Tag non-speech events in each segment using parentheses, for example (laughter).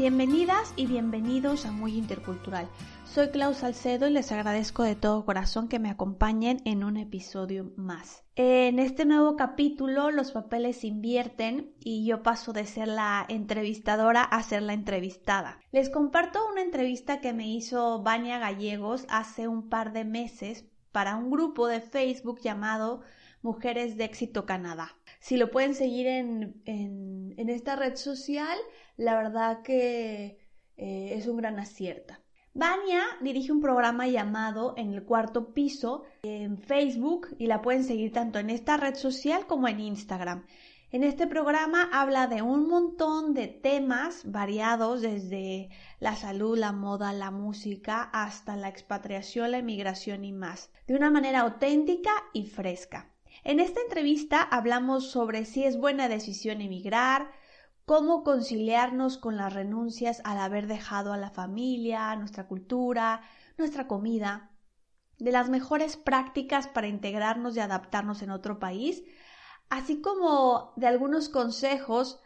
Bienvenidas y bienvenidos a Muy Intercultural. Soy Klaus Salcedo y les agradezco de todo corazón que me acompañen en un episodio más. En este nuevo capítulo los papeles se invierten y yo paso de ser la entrevistadora a ser la entrevistada. Les comparto una entrevista que me hizo Vania Gallegos hace un par de meses para un grupo de Facebook llamado Mujeres de Éxito Canadá. Si lo pueden seguir en, en, esta red social, la verdad que eh, es un gran acierto. Vania dirige un programa llamado En el cuarto piso en Facebook y la pueden seguir tanto en esta red social como en Instagram. En este programa habla de un montón de temas variados desde la salud, la moda, la música, hasta la expatriación, la emigración y más, de una manera auténtica y fresca. En esta entrevista hablamos sobre si es buena decisión emigrar, cómo conciliarnos con las renuncias al haber dejado a la familia, nuestra cultura, nuestra comida, de las mejores prácticas para integrarnos y adaptarnos en otro país, así como de algunos consejos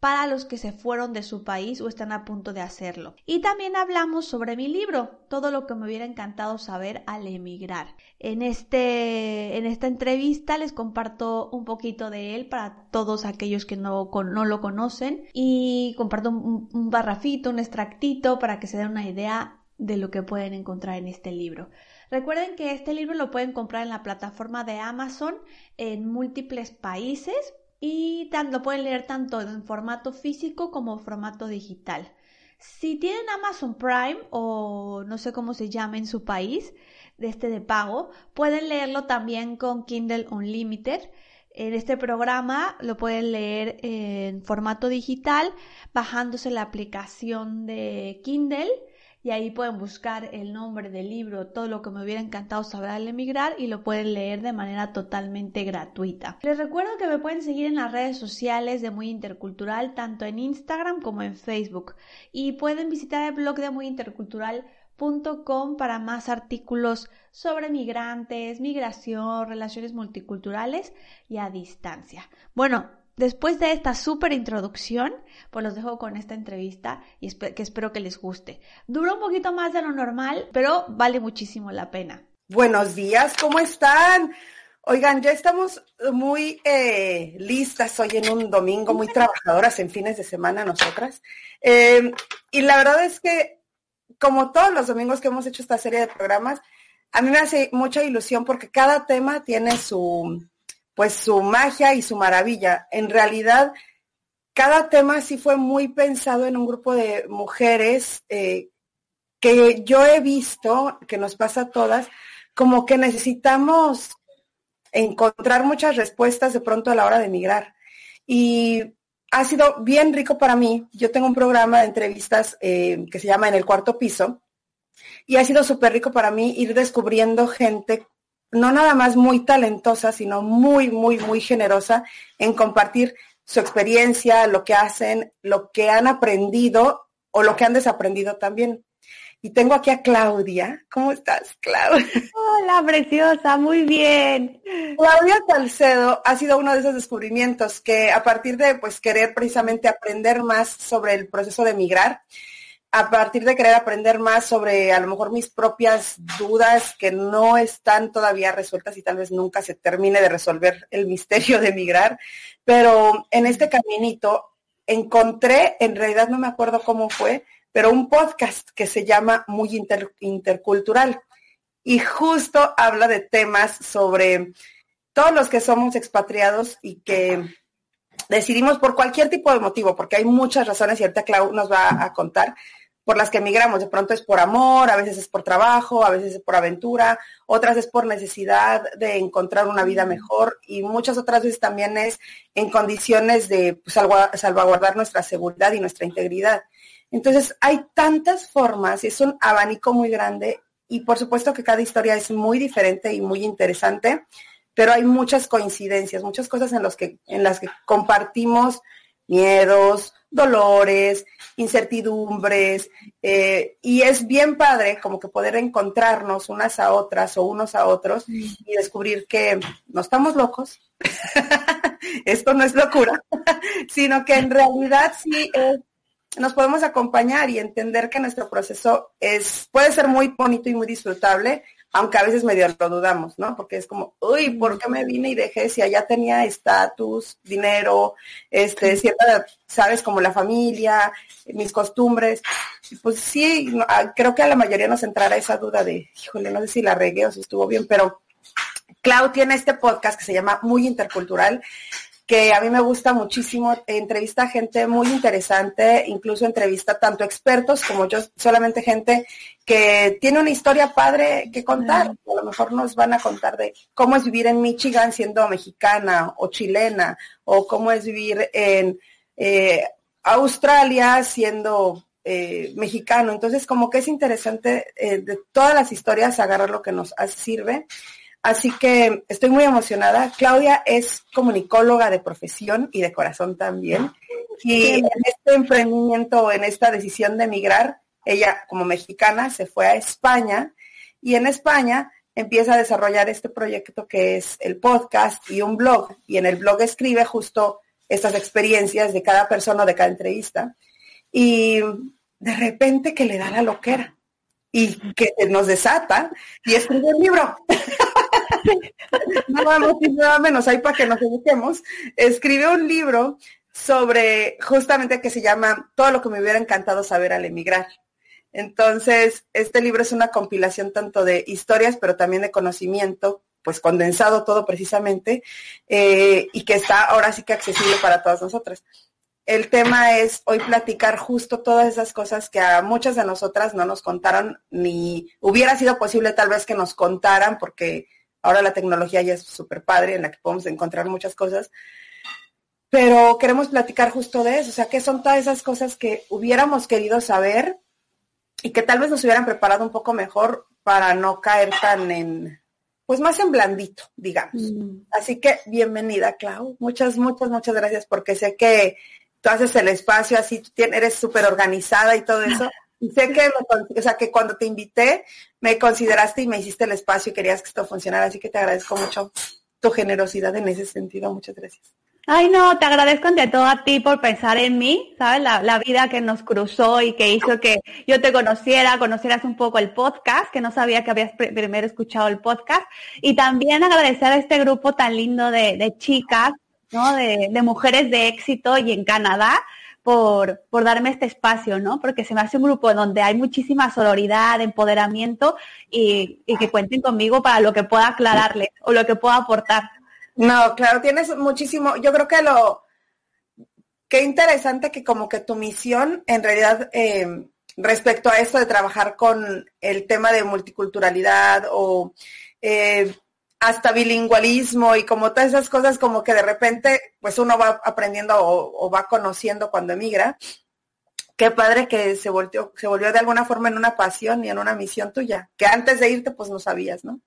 para los que se fueron de su país o están a punto de hacerlo. Y también hablamos sobre mi libro, todo lo que me hubiera encantado saber al emigrar. En, este, en esta entrevista les comparto un poquito de él para todos aquellos que no, no lo conocen y comparto un, un barrafito, un extractito para que se den una idea de lo que pueden encontrar en este libro. Recuerden que este libro lo pueden comprar en la plataforma de Amazon en múltiples países y lo pueden leer tanto en formato físico como formato digital. Si tienen Amazon Prime o no sé cómo se llama en su país, de este de pago, pueden leerlo también con Kindle Unlimited. En este programa lo pueden leer en formato digital bajándose la aplicación de Kindle y ahí pueden buscar el nombre del libro, todo lo que me hubiera encantado saber al emigrar y lo pueden leer de manera totalmente gratuita. Les recuerdo que me pueden seguir en las redes sociales de Muy Intercultural, tanto en Instagram como en Facebook y pueden visitar el blog de Muy Intercultural para más artículos sobre migrantes, migración, relaciones multiculturales y a distancia. Bueno, Después de esta súper introducción, pues los dejo con esta entrevista y que espero que les guste. Dura un poquito más de lo normal, pero vale muchísimo la pena. Buenos días, ¿cómo están? Oigan, ya estamos muy eh, listas hoy en un domingo, muy trabajadoras en fines de semana nosotras. Em, y la verdad es que, como todos los domingos que hemos hecho esta serie de programas, a mí me hace mucha ilusión porque cada tema tiene su, pues su magia y su maravilla. En realidad, cada tema sí fue muy pensado en un grupo de mujeres eh, que yo he visto, que nos pasa a todas, como que necesitamos encontrar muchas respuestas de pronto a la hora de emigrar. Y ha sido bien rico para mí. Yo tengo un programa de entrevistas eh, que se llama En el cuarto piso. Y ha sido súper rico para mí ir descubriendo gente no nada más muy talentosa, sino muy, muy, muy generosa en compartir su experiencia, lo que hacen, lo que han aprendido o lo que han desaprendido también. Y tengo aquí a Claudia. ¿Cómo estás, Claudia? Hola, preciosa, muy bien. Claudia Salcedo ha sido uno de esos descubrimientos que a partir de pues querer precisamente aprender más sobre el proceso de emigrar, a partir de querer aprender más sobre a lo mejor mis propias dudas que no están todavía resueltas y tal vez nunca se termine de resolver el misterio de emigrar, pero en este caminito encontré, en realidad no me acuerdo cómo fue, pero un podcast que se llama Muy Intercultural. Y justo habla de temas sobre todos los que somos expatriados y que decidimos por cualquier tipo de motivo, porque hay muchas razones y ahorita Clau nos va a contar, por las que emigramos. De pronto es por amor, a veces es por trabajo, a veces es por aventura, otras es por necesidad de encontrar una vida mejor y muchas otras veces también es en condiciones de pues, salvaguardar nuestra seguridad y nuestra integridad. Entonces, hay tantas formas, es un abanico muy grande y por supuesto que cada historia es muy diferente y muy interesante, pero hay muchas coincidencias, muchas cosas en, los que, en las que compartimos miedos, dolores, incertidumbres, eh, y es bien padre como que poder encontrarnos unas a otras o unos a otros y descubrir que no estamos locos, (laughs) esto no es locura, (laughs) sino que en realidad sí nos podemos acompañar y entender que nuestro proceso es, puede ser muy bonito y muy disfrutable, aunque a veces medio lo dudamos, ¿no? Porque es como, uy, ¿por qué me vine y dejé si allá tenía estatus, dinero, este, cierta, sabes, como la familia, mis costumbres? Pues sí, ah, creo que a la mayoría nos entrará esa duda de, híjole, no sé si la regué o si estuvo bien, pero Clau tiene este podcast que se llama Muy Intercultural que a mí me gusta muchísimo. Entrevista a gente muy interesante, incluso entrevista tanto expertos como yo, solamente gente que tiene una historia padre que contar. A lo mejor nos van a contar de cómo es vivir en Michigan siendo mexicana o chilena, o cómo es vivir en eh, Australia siendo eh, mexicano. Entonces, como que es interesante eh, de todas las historias agarrar lo que nos sirve. Así que estoy muy emocionada. Claudia es comunicóloga de profesión y de corazón también. Y en este emprendimiento, en esta decisión de emigrar, ella como mexicana se fue a España y en España empieza a desarrollar este proyecto que es el podcast y un blog. Y en el blog escribe justo estas experiencias de cada persona, de cada entrevista. Y de repente que le da la loquera y que nos desata y escribe un libro. (laughs) nada más y nada menos, ahí para que nos eduquemos, escribió un libro sobre justamente que se llama Todo lo que me hubiera encantado saber al emigrar. Entonces, este libro es una compilación tanto de historias, pero también de conocimiento, pues condensado todo precisamente, eh, y que está ahora sí que accesible para todas nosotras. El tema es hoy platicar justo todas esas cosas que a muchas de nosotras no nos contaron, ni hubiera sido posible tal vez que nos contaran, porque Ahora la tecnología ya es súper padre, en la que podemos encontrar muchas cosas. Pero queremos platicar justo de eso, o sea, qué son todas esas cosas que hubiéramos querido saber y que tal vez nos hubieran preparado un poco mejor para no caer tan en, pues más en blandito, digamos. Mm. Así que bienvenida, Clau. Muchas, muchas, muchas gracias porque sé que tú haces el espacio así, tú eres súper organizada y todo eso. (laughs) Y sé que, o sea, que cuando te invité, me consideraste y me hiciste el espacio y querías que esto funcionara, así que te agradezco mucho tu generosidad en ese sentido. Muchas gracias. Ay, no, te agradezco ante todo a ti por pensar en mí, ¿sabes? La, la, vida que nos cruzó y que hizo que yo te conociera, conocieras un poco el podcast, que no sabía que habías primero escuchado el podcast. Y también agradecer a este grupo tan lindo de, de chicas, ¿no? De, de mujeres de éxito y en Canadá, por, por darme este espacio, ¿no? Porque se me hace un grupo donde hay muchísima sororidad, empoderamiento y, que cuenten conmigo para lo que pueda aclararles o lo que pueda aportar. No, claro, tienes muchísimo, yo creo que lo, qué interesante que como que tu misión en realidad eh, respecto a esto de trabajar con el tema de multiculturalidad o eh, hasta bilingüalismo y como todas esas cosas como que de repente pues uno va aprendiendo o, va conociendo cuando emigra. Qué padre que se volvió, se volvió de alguna forma en una pasión y en una misión tuya, que antes de irte pues no sabías, ¿no?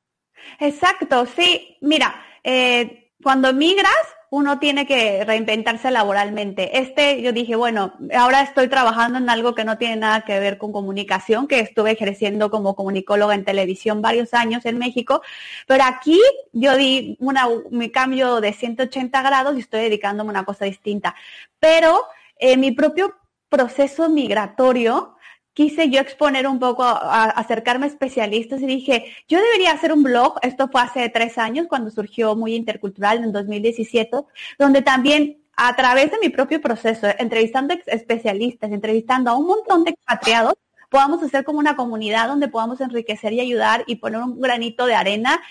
Exacto, sí. Mira, eh, cuando emigras, uno tiene que reinventarse laboralmente. Este, yo dije, bueno, ahora estoy trabajando en algo que no tiene nada que ver con comunicación, que estuve ejerciendo como comunicóloga en televisión varios años en México, pero aquí yo di una, mi cambio de 180 grados y estoy dedicándome a una cosa distinta. Pero en mi propio proceso migratorio, quise yo exponer un poco, a, acercarme a especialistas y dije, yo debería hacer un blog, esto fue hace tres años cuando surgió Muy Intercultural en 2017, donde también a través de mi propio proceso, entrevistando especialistas, entrevistando a un montón de expatriados, podamos hacer como una comunidad donde podamos enriquecer y ayudar y poner un granito de arena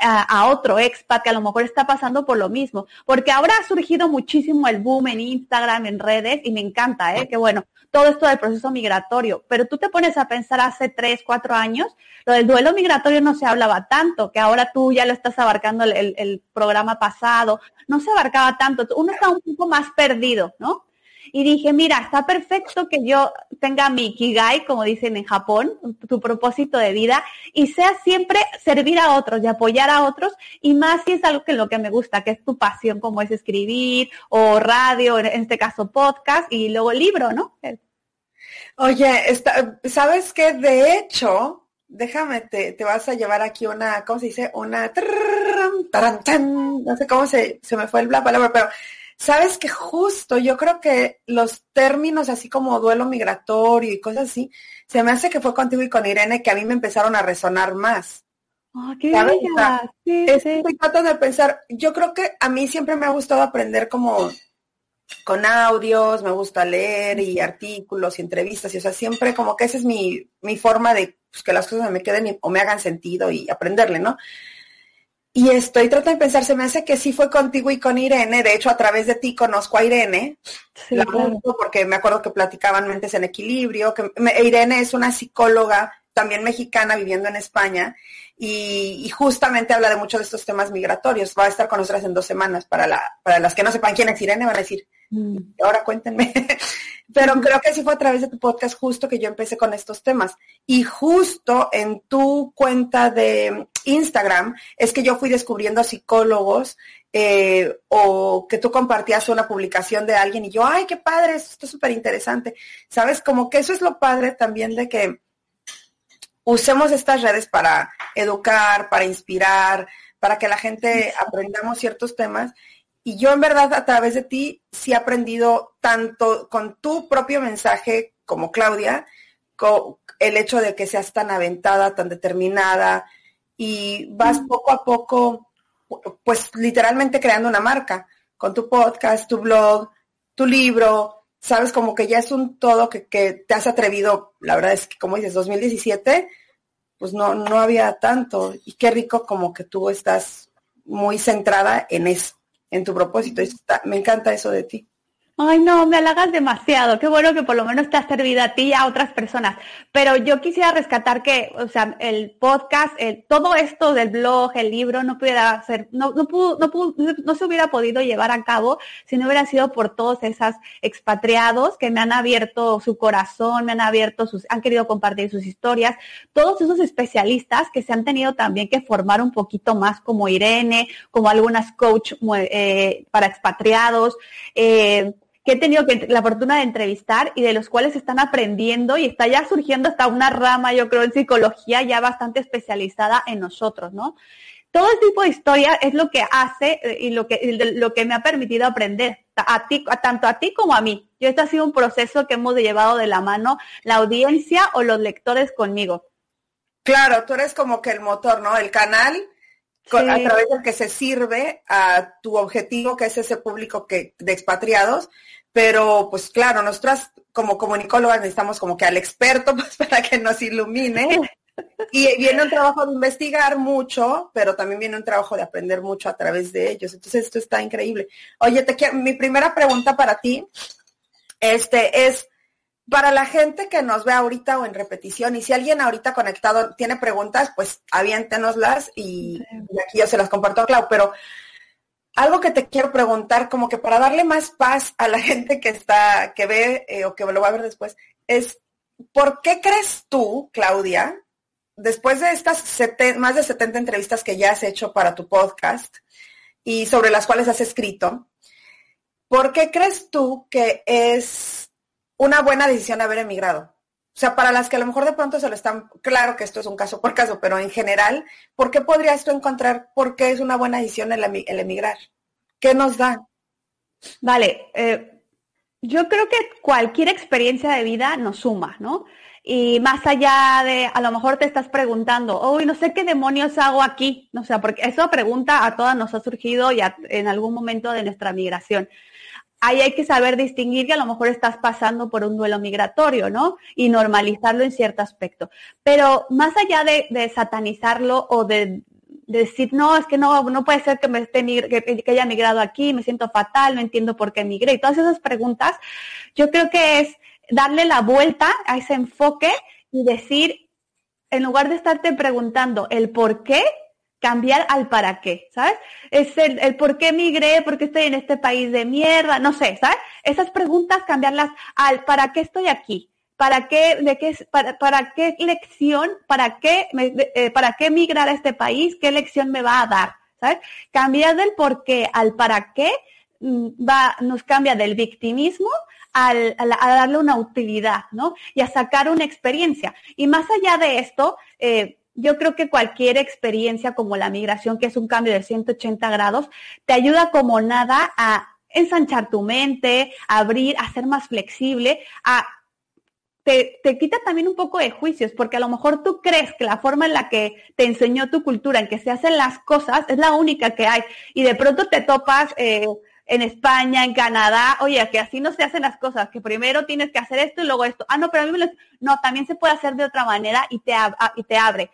a, otro expat que a lo mejor está pasando por lo mismo. Porque ahora ha surgido muchísimo el boom en Instagram, en redes, y me encanta, ¿eh? Que bueno, todo esto del proceso migratorio. Pero tú te pones a pensar hace tres, cuatro años, lo del duelo migratorio no se hablaba tanto, que ahora tú ya lo estás abarcando el, el programa pasado, no se abarcaba tanto, uno está un poco más perdido, ¿no? Y dije, mira, está perfecto que yo tenga mi kigai, como dicen en Japón, tu propósito de vida, y sea siempre servir a otros y apoyar a otros, y más si es algo que lo que me gusta, que es tu pasión, como es escribir, o radio, en este caso podcast, y luego libro, ¿no? Oye, ¿sabes qué? De hecho, déjame, te, te, vas a llevar aquí una, ¿cómo se dice? Una, no sé cómo se, se me fue la palabra, pero sabes que justo yo creo que los términos así como duelo migratorio y cosas así, se me hace que fue contigo y con Irene que a mí me empezaron a resonar más. Oh, qué bella. Sí, Estoy tratando de pensar, yo creo que a mí siempre me ha gustado aprender como con audios, me gusta leer y artículos y entrevistas, y o sea, siempre como que esa es mi, mi forma de pues, que las cosas me queden o me hagan sentido y aprenderle, ¿no? Y estoy tratando de pensar, se me hace que sí fue contigo y con Irene, de hecho a través de ti conozco a Irene, la porque me acuerdo que platicaban Mentes en Equilibrio, que Irene es una psicóloga también mexicana viviendo en España y, justamente habla de muchos de estos temas migratorios. Va a estar con nosotras en dos semanas. Para, la, para las que no sepan quién es Irene, van a decir, mm. ahora cuéntenme. (laughs) Pero creo que sí fue a través de tu podcast justo que yo empecé con estos temas. Y justo en tu cuenta de Instagram es que yo fui descubriendo psicólogos eh, o que tú compartías una publicación de alguien y yo, ay, qué padre, esto es súper interesante. Sabes, como que eso es lo padre también de que usemos estas redes para educar, para inspirar, para que la gente aprendamos ciertos temas. Y yo en verdad a través de ti sí he aprendido tanto con tu propio mensaje como Claudia, con el hecho de que seas tan aventada, tan determinada y vas poco a poco, pues literalmente creando una marca con tu podcast, tu blog, tu libro, sabes, como que ya es un todo que, que te has atrevido, la verdad es que como dices, 2017, pues no, no había tanto. Y qué rico como que tú estás muy centrada en eso, en tu propósito. me encanta eso de ti. Ay, no, me halagas demasiado. Qué bueno que por lo menos te ha servido a ti y a otras personas. Pero yo quisiera rescatar que, o sea, el podcast, todo esto del blog, el libro, no pudiera ser, no, no, pudo, no, pudo, no se hubiera podido llevar a cabo si no hubiera sido por todos esos expatriados que me han abierto su corazón, me han abierto sus, han querido compartir sus historias. Todos esos especialistas que se han tenido también que formar un poquito más, como Irene, como algunas coach eh, para expatriados. Eh, que he tenido la fortuna de entrevistar y de los cuales están aprendiendo y está ya surgiendo hasta una rama, yo creo, en psicología ya bastante especializada en nosotros, ¿no? Todo tipo de historia es lo que hace eh, y lo que, lo que me ha permitido aprender, a ti, tanto a ti como a mí. Yo este ha sido un proceso que hemos llevado de la mano la audiencia o los lectores conmigo. Claro, tú eres como que el motor, ¿no? El canal a través del que se sirve a tu objetivo, que es ese público que, de expatriados. Pero, pues claro, nosotras como comunicólogas necesitamos como que al experto (laughs) pues, para que nos ilumine. Y viene un trabajo de investigar mucho, pero también viene un trabajo de aprender mucho a través de ellos. Entonces, esto está increíble. Oye, te quiero, mi primera pregunta para ti este, es, para la gente que nos ve ahorita o en repetición, y si alguien ahorita conectado tiene preguntas, pues aviéntenoslas y, y aquí yo se las comparto a Clau, pero algo que te quiero preguntar, como que para darle más paz a la (laughs) gente que está, que ve eh, o que lo va a ver después, es ¿por qué crees tú, Claudia, después de estas más de 70 entrevistas que ya has hecho para tu podcast y sobre las cuales has escrito, ¿por qué crees tú que es una buena decisión haber emigrado. O sea, para las que a lo mejor de pronto se lo están, claro que esto es un caso por caso, pero en general, ¿por qué podrías tú encontrar por qué es una buena decisión el, emigrar? ¿Qué nos da? Vale, eh, yo creo que cualquier experiencia de vida nos suma, ¿no? Y más allá de, a lo mejor te estás preguntando, uy, no sé qué demonios hago aquí, no sé, porque esa pregunta a todas nos ha surgido ya en algún momento de nuestra migración ahí hay que saber distinguir que a lo mejor estás pasando por un duelo migratorio, ¿no? Y normalizarlo en cierto aspecto. Pero más allá de, satanizarlo o de, decir, no, es que no, no puede ser que me esté que, haya migrado aquí, me siento fatal, no entiendo por qué migré. Y todas esas preguntas, yo creo que es darle la vuelta a ese enfoque y decir, en lugar de estarte preguntando el por qué, cambiar al para qué, ¿sabes? Es el, el por qué migré, por qué estoy en este país de mierda, no sé, ¿sabes? Esas preguntas cambiarlas al para qué estoy aquí, para qué, de qué, para, para qué lección, para qué, eh, para qué migrar a este país, qué lección me va a dar, ¿sabes? Cambiar del por qué al para qué mm, va, nos cambia del victimismo al, a, darle una utilidad, ¿no? Y a sacar una experiencia. Y más allá de esto, eh, yo creo que cualquier experiencia como la migración, que es un cambio de 180 grados, te ayuda como nada a ensanchar tu mente, a abrir, a ser más flexible, a te, te, quita también un poco de juicios, porque a lo mejor tú crees que la forma en la que te enseñó tu cultura, en que se hacen las cosas, es la única que hay. Y de pronto te topas eh, en España, en Canadá, oye, que así no se hacen las cosas, que primero tienes que hacer esto y luego esto. Ah, no, pero a mí me lo... No, también se puede hacer de otra manera y te, y te abre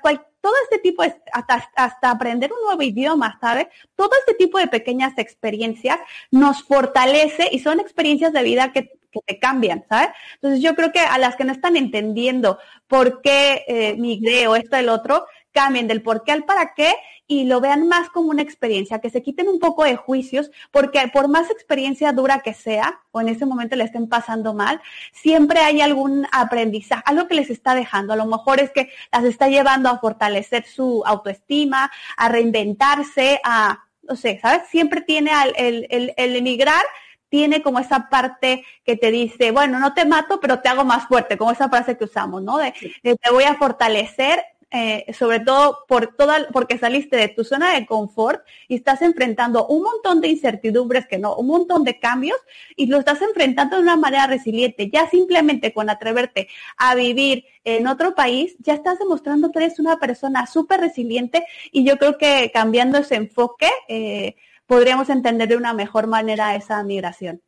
cual, todo este tipo, de, hasta, hasta aprender un nuevo idioma, ¿sabes? Todo este tipo de pequeñas experiencias nos fortalece y son experiencias de vida que, que te cambian, ¿sabes? Entonces yo creo que a las que no están entendiendo por qué eh, migré o esto el otro, cambien del por qué al para qué y lo vean más como una experiencia, que se quiten un poco de juicios, porque por más experiencia dura que sea, o en ese momento le estén pasando mal, siempre hay algún aprendizaje, algo que les está dejando. A lo mejor es que las está llevando a fortalecer su autoestima, a reinventarse, a, no sé, ¿sabes? Siempre tiene el, el, el emigrar tiene como esa parte que te dice, bueno, no te mato, pero te hago más fuerte, como esa frase que usamos, ¿no? de te voy a fortalecer eh, sobre todo por toda, porque saliste de tu zona de confort y estás enfrentando un montón de incertidumbres que no, un montón de cambios y lo estás enfrentando de una manera resiliente. Ya simplemente con atreverte a vivir en otro país, ya estás demostrando que eres una persona súper resiliente y yo creo que cambiando ese enfoque eh, podríamos entender de una mejor manera esa migración.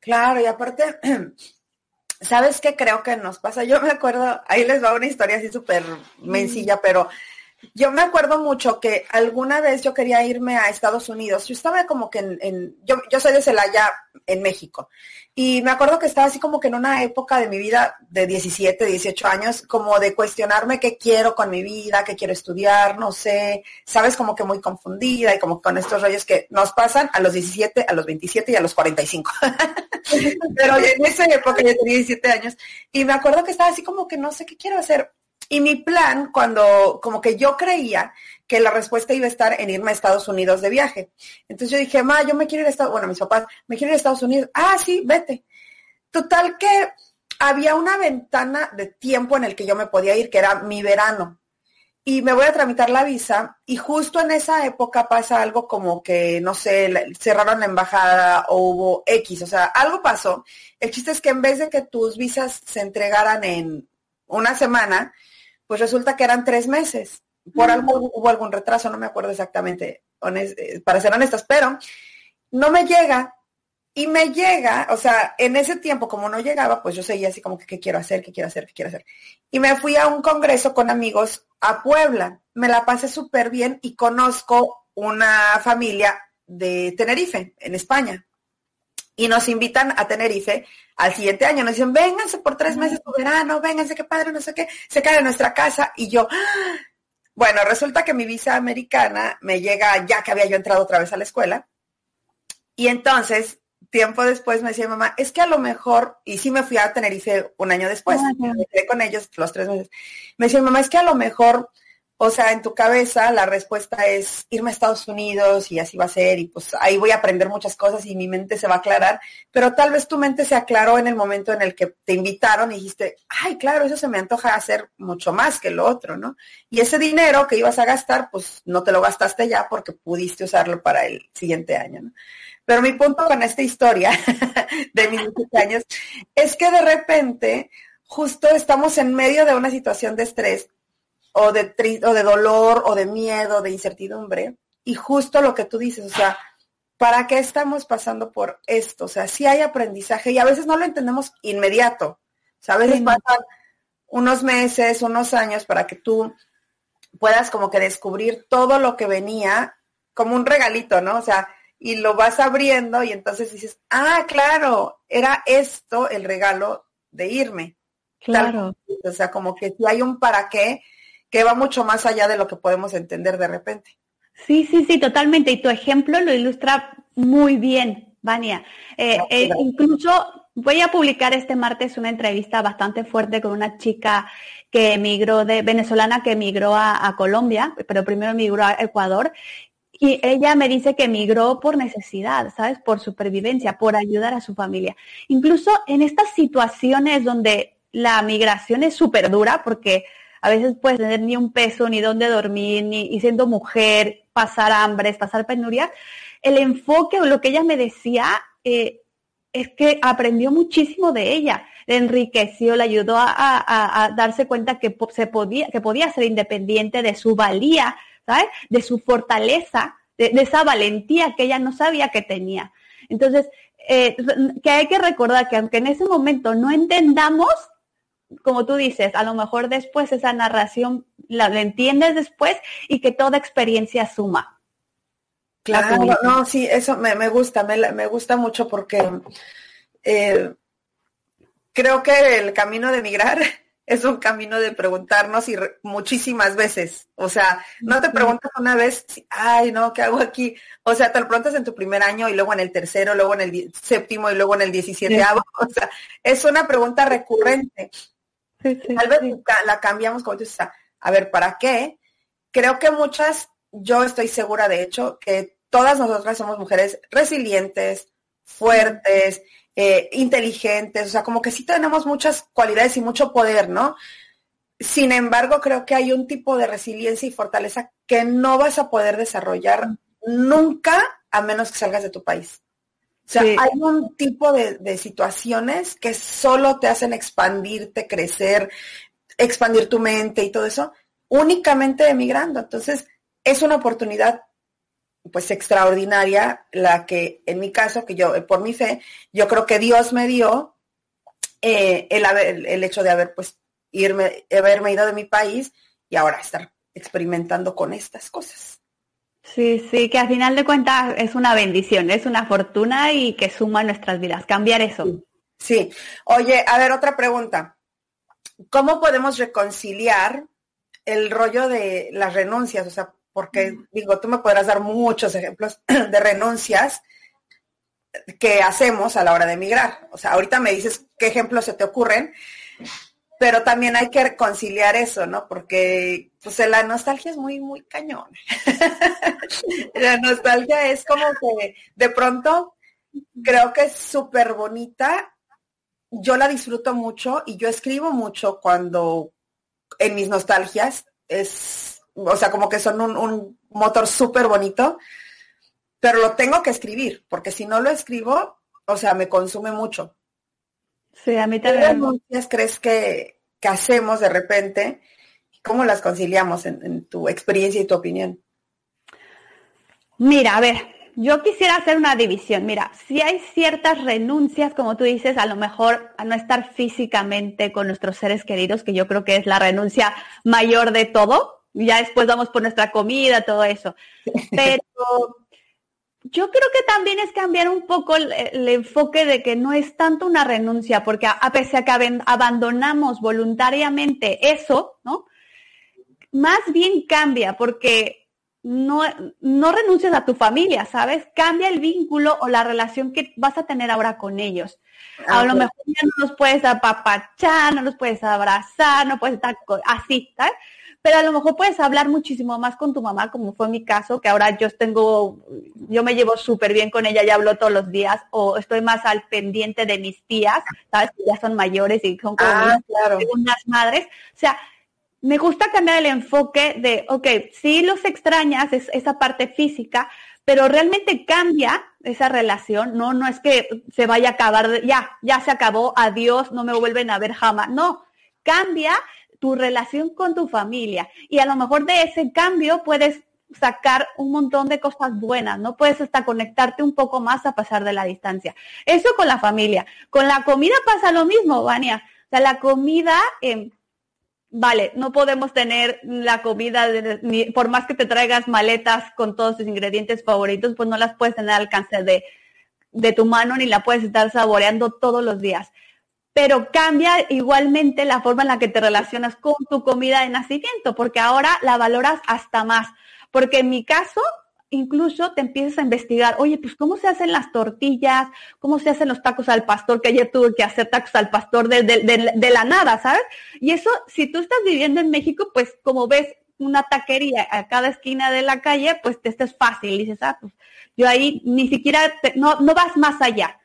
Claro, y aparte (clears throat) ¿Sabes qué creo que nos pasa? Yo me acuerdo, ahí les va una historia así súper mencilla, pero yo me acuerdo mucho que alguna vez yo quería irme a Estados Unidos. Yo estaba como que en, yo, yo soy de Celaya, en México. Y me acuerdo que estaba así como que en una época de mi vida de 17, 18 años, como de cuestionarme qué quiero con mi vida, qué quiero estudiar, no sé, sabes, como que muy confundida y como con estos rollos que nos pasan a los 17, a los 27 y a los 45. (laughs) Pero en esa época yo tenía 17 años y me acuerdo que estaba así como que no sé qué quiero hacer. Y mi plan, cuando como que yo creía que la respuesta iba a estar en irme a Estados Unidos de viaje. Entonces yo dije, ma, yo me quiero ir a Estados bueno, mis papás, me quiero ir a Estados Unidos. Ah, sí, vete. Total que había una ventana de tiempo en el que yo me podía ir, que era mi verano. Y me voy a tramitar la visa y justo en esa época pasa algo como que, no sé, cerraron la embajada o hubo X, o sea, algo pasó. El chiste es que en vez de que tus visas se entregaran en una semana, pues resulta que eran tres meses. Por algo hubo algún retraso, no me acuerdo exactamente, eh, para ser honestas, pero no me llega. Y me llega, o sea, en ese tiempo, como no llegaba, pues yo seguía así como que, ¿qué quiero hacer? ¿Qué quiero hacer? ¿Qué quiero hacer? Y me fui a un congreso con amigos a Puebla. Me la pasé súper bien y conozco una familia de Tenerife, en España y nos invitan a Tenerife al siguiente año. Nos dicen, vénganse por tres meses tu verano, vénganse, qué padre, no sé qué, se cae en nuestra casa. Y yo, ¡ah! bueno, resulta que mi visa americana me llega ya que había yo entrado otra vez a la escuela. Y entonces, tiempo después me decía mamá, es que a lo mejor, y sí me fui a Tenerife un año después, me quedé con ellos los tres meses. Me decía mamá, es que a lo mejor o sea, en tu cabeza la respuesta es irme a Estados Unidos y así va a ser y pues ahí voy a aprender muchas cosas y mi mente se va a aclarar, pero tal vez tu mente se aclaró en el momento en el que te invitaron y dijiste, ay, claro, eso se me antoja hacer mucho más que lo otro, ¿no? Y ese dinero que ibas a gastar, pues no te lo gastaste ya porque pudiste usarlo para el siguiente año, ¿no? Pero mi punto con esta historia (laughs) de mis 17 años es que de repente justo estamos en medio de una situación de estrés o de, o de dolor o de miedo, de incertidumbre. Y justo lo que tú dices, o sea, ¿para qué estamos pasando por esto? O sea, sí hay aprendizaje y a veces no lo entendemos inmediato. O sea, a veces pasan unos meses, unos años para que tú puedas como que descubrir todo lo que venía como un regalito, ¿no? O sea, y lo vas abriendo y entonces dices, ah, claro, era esto el regalo de irme. Claro. o sea, como que si hay un para qué que va mucho más allá de lo que podemos entender de repente. Sí, sí, sí, totalmente. Y tu ejemplo lo ilustra muy bien, Vania. Eh, eh, incluso voy a publicar este martes una entrevista bastante fuerte con una chica que emigró de venezolana que emigró a, Colombia, pero primero emigró a Ecuador. Y ella me dice que emigró por necesidad, ¿sabes? Por supervivencia, por ayudar a su familia. Incluso en estas situaciones donde la migración es súper dura, porque a veces puedes tener ni un peso, ni dónde dormir, ni y siendo mujer, pasar hambres, pasar penurias, el enfoque o lo que ella me decía eh, es que aprendió muchísimo de ella, le enriqueció, le ayudó a, darse cuenta que se podía, que podía ser independiente de su valía, ¿sabes? De su fortaleza, de, esa valentía que ella no sabía que tenía. Entonces, eh, que hay que recordar que aunque en ese momento no entendamos, como tú dices, a lo mejor después esa narración la, entiendes después y que toda experiencia suma. Claro, no, sí, eso me, gusta, me, gusta mucho porque eh, creo que el camino de migrar (laughs) es un camino de preguntarnos y muchísimas veces. O sea, no te preguntas una vez, ay, no, ¿qué hago aquí? O sea, te lo preguntas en tu primer año y luego en el tercero, luego en el séptimo y luego en el diecisiete. O sea, es una pregunta recurrente. Tal vez la cambiamos como tú dices, a ver, ¿para qué? Creo que muchas, yo estoy segura de hecho, que todas nosotras somos mujeres resilientes, fuertes, eh, inteligentes, o sea, como que sí tenemos muchas cualidades y mucho poder, ¿no? Sin embargo, creo que hay un tipo de resiliencia y fortaleza que no vas a poder desarrollar nunca a menos que salgas de tu país. O sea, hay un tipo de, situaciones que solo te hacen expandirte, crecer, expandir tu mente y todo eso, únicamente emigrando. Entonces, es una oportunidad pues extraordinaria la que en mi caso, que yo por mi fe, yo creo que Dios me dio eh, el, el hecho de haber pues irme, haberme ido de mi país y ahora estar experimentando con estas cosas. Sí, sí, que al final de cuentas es una bendición, es una fortuna y que suma nuestras vidas. Cambiar eso. Sí. Oye, a ver, otra pregunta. ¿Cómo podemos reconciliar el rollo de las renuncias? O sea, porque digo, tú me podrás dar muchos ejemplos (clears throat) de renuncias que hacemos a la hora de emigrar. O sea, ahorita me dices qué ejemplos se te ocurren, pero también hay que conciliar eso, ¿no? Porque pues la nostalgia es muy, muy cañón. (laughs) la nostalgia es como que de pronto creo que es súper bonita. Yo la disfruto mucho y yo escribo mucho cuando en mis nostalgias es, o sea, como que son un, motor súper bonito, pero lo tengo que escribir, porque si no lo escribo, o sea, me consume mucho. Sí, a mí también. ¿Qué crees que, que, hacemos de repente? ¿Cómo las conciliamos en, tu experiencia y tu opinión? Mira, a ver, yo quisiera hacer una división. Mira, si hay ciertas renuncias, como tú dices, a lo mejor a no estar físicamente con nuestros seres queridos, que yo creo que es la renuncia mayor de todo. Ya después vamos por nuestra comida, todo eso. (laughs) Pero yo creo que también es cambiar un poco el, enfoque de que no es tanto una renuncia, porque a, pesar de que abandonamos voluntariamente eso, ¿no? Más bien cambia, porque no, no renuncias a tu familia, ¿sabes? Cambia el vínculo o la relación que vas a tener ahora con ellos. A lo mejor ya no los puedes apapachar, no los puedes abrazar, no puedes estar así, ¿sabes? Pero a lo mejor puedes hablar muchísimo más con tu mamá, como fue mi caso, que ahora yo tengo, yo me llevo súper bien con ella, ya hablo todos los días, o estoy más al pendiente de mis tías, ¿sabes? Que ya son mayores y son como ah, unas madres. O sea, me gusta cambiar el enfoque de, ok, sí los extrañas, es esa parte física, pero realmente cambia esa relación, no, no es que se vaya a acabar, ya, ya se acabó, adiós, no me vuelven a ver jamás, no, cambia tu relación con tu familia. Y a lo mejor de ese cambio puedes sacar un montón de cosas buenas, ¿no? Puedes hasta conectarte un poco más a pasar de la distancia. Eso con la familia. Con la comida pasa lo mismo, Vania. O sea, la comida, eh, vale, no podemos tener la comida, por más que te traigas maletas con todos tus ingredientes favoritos, pues no las puedes tener al alcance de, de tu mano ni la puedes estar saboreando todos los días pero cambia igualmente la forma en la que te relacionas con tu comida de nacimiento, porque ahora la valoras hasta más. Porque en mi caso, incluso te empiezas a investigar, oye, pues cómo se hacen las tortillas, cómo se hacen los tacos al pastor, que ayer tuve que hacer tacos al pastor de, de, la nada, ¿sabes? Y eso, si tú estás viviendo en México, pues como ves una taquería a cada esquina de la calle, pues te es fácil, dices, ah, pues yo ahí ni siquiera, no, no vas más allá.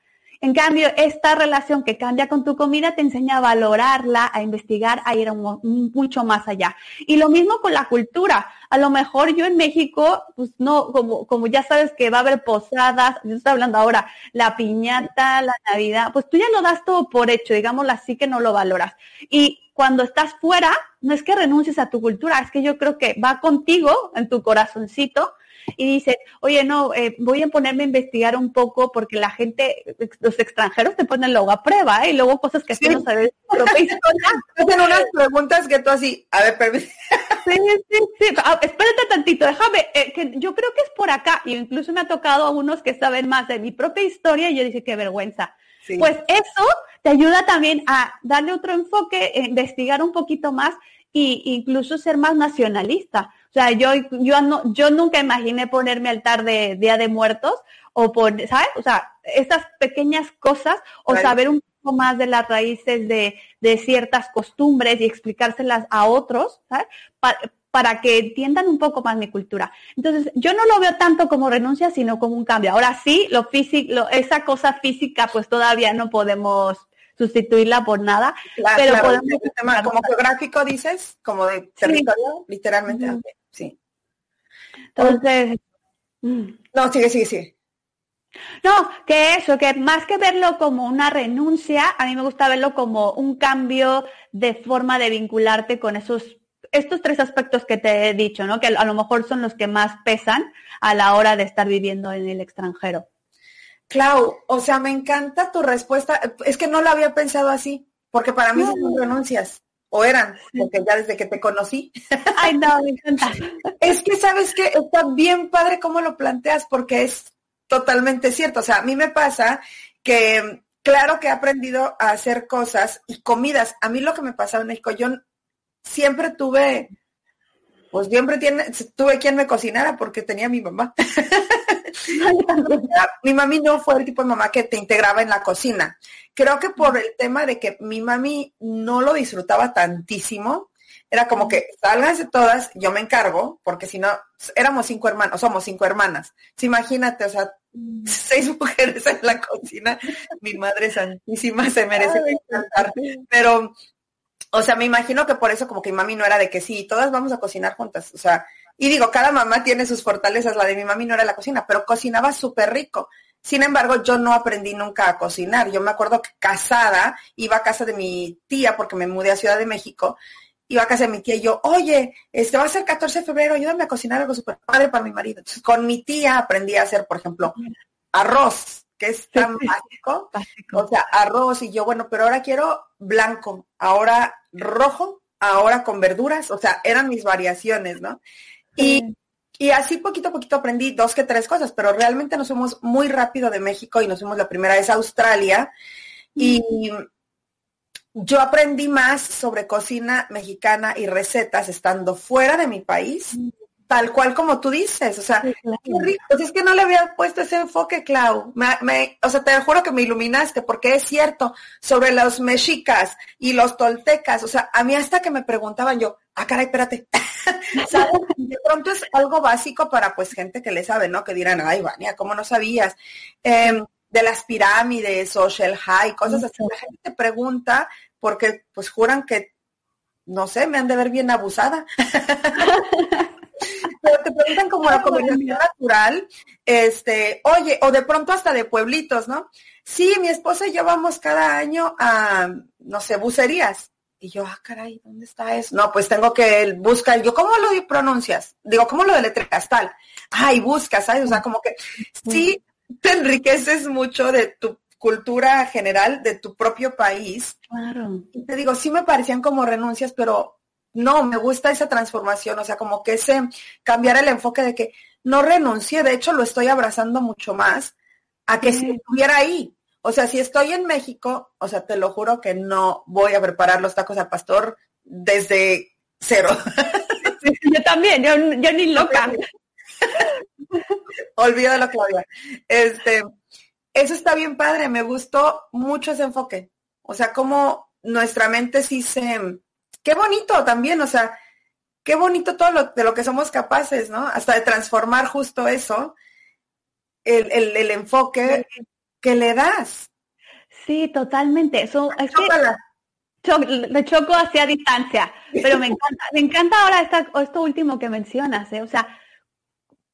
En cambio, esta relación que cambia con tu comida te enseña a valorarla, a investigar, a ir mucho más allá. Y lo mismo con la cultura. A lo mejor yo en México, pues no, como, como ya sabes que va a haber posadas, yo estoy hablando ahora, la piñata, la Navidad, pues tú ya lo das todo por hecho, digámoslo así que no lo valoras. Y cuando estás fuera, no es que renuncies a tu cultura, es que yo creo que va contigo en tu corazoncito y dice, oye, no, eh, voy a ponerme a investigar un poco porque la gente, los extranjeros te ponen luego a prueba, ¿eh? Y luego cosas que tú no sabes. (laughs) Hacen unas preguntas que tú así, a ver, permíteme. Sí, sí, sí. Ah, espérate tantito, déjame, eh, que yo creo que es por acá. Y incluso me ha tocado a unos que saben más de mi propia historia y yo dije, qué vergüenza. Pues eso te ayuda también a darle otro enfoque, investigar un poquito más e incluso ser más nacionalista. O sea, yo, yo, no, yo nunca imaginé ponerme altar de Día de Muertos o por, ¿sabes? O sea, esas pequeñas cosas o saber un poco más de las raíces de, de ciertas costumbres y explicárselas a otros, ¿sabes? para que entiendan un poco más mi cultura. Entonces, yo no lo veo tanto como renuncia, sino como un cambio. Ahora sí, lo físico, esa cosa física, pues todavía no podemos sustituirla por nada. pero podemos como geográfico dices, como de territorio, literalmente. Sí. Entonces. Mm. No, sigue, sigue, sigue. No, que eso, que más que verlo como una renuncia, a mí me gusta verlo como un cambio de forma de vincularte con esos, estos tres aspectos que te he dicho, ¿no? Que a lo mejor son los que más pesan a la hora de estar viviendo en el extranjero. Clau, o sea, me encanta tu respuesta. Es que no lo había pensado así, porque para mí son renuncias o eran, porque ya desde que te conocí. Ay, no, me encanta. (laughs) Es que sabes que está bien padre cómo lo planteas, porque es totalmente cierto. O sea, a mí me pasa que, claro que he aprendido a hacer cosas y comidas. A mí lo que me pasaba en México, yo siempre tuve, pues siempre tiene, tuve quien me cocinara porque tenía mi mamá. (laughs) (laughs) mi mami no fue el tipo de mamá que te integraba en la cocina. Creo que por el tema de que mi mami no lo disfrutaba tantísimo, era como que sálganse todas, yo me encargo, porque si no, éramos cinco hermanos, somos cinco hermanas. imagínate, o sea, seis (laughs) mujeres en la cocina, mi madre santísima se merece cantar. Pero, o sea, me imagino que por eso como que mi mami no era de que sí, todas vamos a cocinar juntas. O sea, y digo, cada mamá tiene sus fortalezas, la de mi mami no era la cocina, pero cocinaba súper rico. Sin embargo, yo no aprendí nunca a cocinar. Yo me acuerdo que casada iba a casa de mi tía porque me mudé a Ciudad de México. Iba a casa de mi tía y yo, oye, este va a ser 14 de febrero, ayúdame a cocinar algo súper padre para mi marido. Entonces, con mi tía aprendí a hacer, por ejemplo, arroz, que es tan básico. O sea, arroz y yo, bueno, pero ahora quiero blanco, ahora rojo, ahora con verduras. O sea, eran mis variaciones, ¿no? Y, y así poquito a poquito aprendí dos que tres cosas, pero realmente nos fuimos muy rápido de México y nos fuimos la primera vez a Australia. Y yo aprendí más sobre cocina mexicana y recetas estando fuera de mi país tal cual como tú dices, o sea, qué rico. Pues es que no le había puesto ese enfoque, Clau. Me, o sea, te juro que me iluminaste, porque es cierto, sobre los mexicas y los toltecas, o sea, a mí hasta que me preguntaban yo, ah, caray, espérate. (laughs) De pronto es algo básico para pues gente que le sabe, ¿no? Que dirán, ay, Vania, ¿cómo no sabías? Em, de las pirámides, social high, cosas así. La gente te pregunta porque pues juran que, no sé, me han de ver bien abusada. (laughs) pero te preguntan como la combinación natural, este, oye, o de pronto hasta de pueblitos, ¿no? Sí, mi esposa y yo vamos cada año a, no sé, bucerías. Y yo, ah, caray, ¿dónde está eso? No, pues tengo que buscar. Yo, ¿cómo lo pronuncias? Digo, ¿cómo lo deletreas tal? Ay, buscas, ¿sabes? O sea, como que sí te enriqueces mucho de tu cultura general, de tu propio país. Claro. Y te digo, sí me parecían como renuncias, pero no, me gusta esa transformación, o sea, como que ese cambiar el enfoque de que no renuncié, de hecho lo estoy abrazando mucho más a que si estuviera ahí, O sea, si estoy en México, o sea, te lo juro que no voy a preparar los tacos al pastor desde cero. yo también, yo, ni loca. (laughs) Olvídalo, Claudia. Este, eso está bien padre, me gustó mucho ese enfoque. O sea, como nuestra mente sí se... Qué bonito también, o sea, qué bonito todo lo, de lo que somos capaces, ¿no? Hasta de transformar justo eso, el, el, enfoque que le das. Sí, totalmente. Eso, es le choco hacia distancia, pero me encanta, me encanta ahora esta, esto último que mencionas, ¿eh? o sea,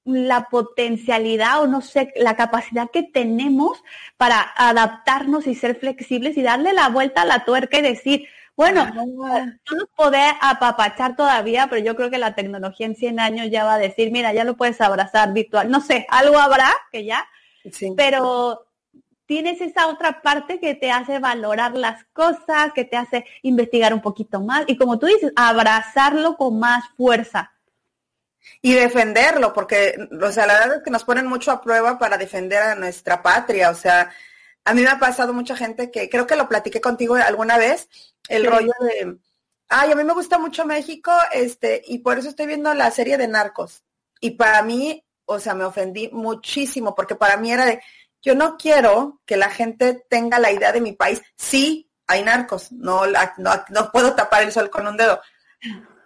la potencialidad o no sé, la capacidad que tenemos para adaptarnos y ser flexibles y darle la vuelta a la tuerca y decir, bueno, no nos puede apapachar todavía, pero yo creo que la tecnología en 100 años ya va a decir, mira, ya lo puedes abrazar virtual. No sé, algo habrá que ya, pero tienes esa otra parte que te hace valorar las cosas, que te hace investigar un poquito más y como tú dices, abrazarlo con más fuerza. Y defenderlo, porque, o sea, la verdad es que nos ponen mucho a prueba para defender a nuestra patria, o sea, a mí me ha pasado mucha gente que creo que lo platiqué contigo alguna vez, el rollo de, ay, a mí me gusta mucho México, este, y por eso estoy viendo la serie de Narcos. Y para mí, o sea, me ofendí muchísimo, porque para mí era de, yo no quiero que la gente tenga la idea de mi país. Sí, hay narcos, no, no, no puedo tapar el sol con un dedo,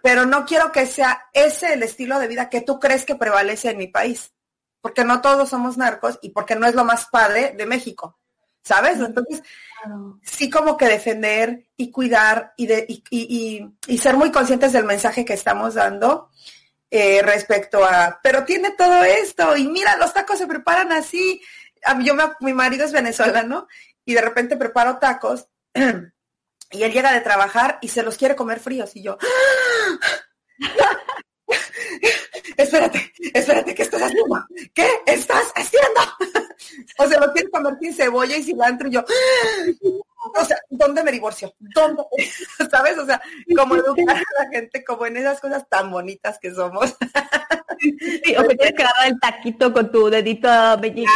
pero no quiero que sea ese el estilo de vida que tú crees que prevalece en mi país, porque no todos somos narcos y porque no es lo más padre de México. ¿sabes? Entonces, sí como que defender y cuidar y, de, y, y, ser muy conscientes del mensaje que estamos dando eh, respecto a, pero tiene todo esto y mira, los tacos se preparan así. Yo mi marido es venezolano y de repente preparo tacos (clears throat) y él llega de trabajar y se los quiere comer fríos y yo, (laughs) espérate, espérate, ¿qué estás haciendo? ¿Qué estás haciendo? (laughs) o sea, lo quiero convertir en cebolla y cilantro y yo, o sea, ¿dónde me divorcio? ¿Dónde? (laughs) ¿Sabes? O sea, como educar a la gente como en esas cosas tan bonitas que somos. Sí, o que tienes que dar el taquito con tu dedito meñique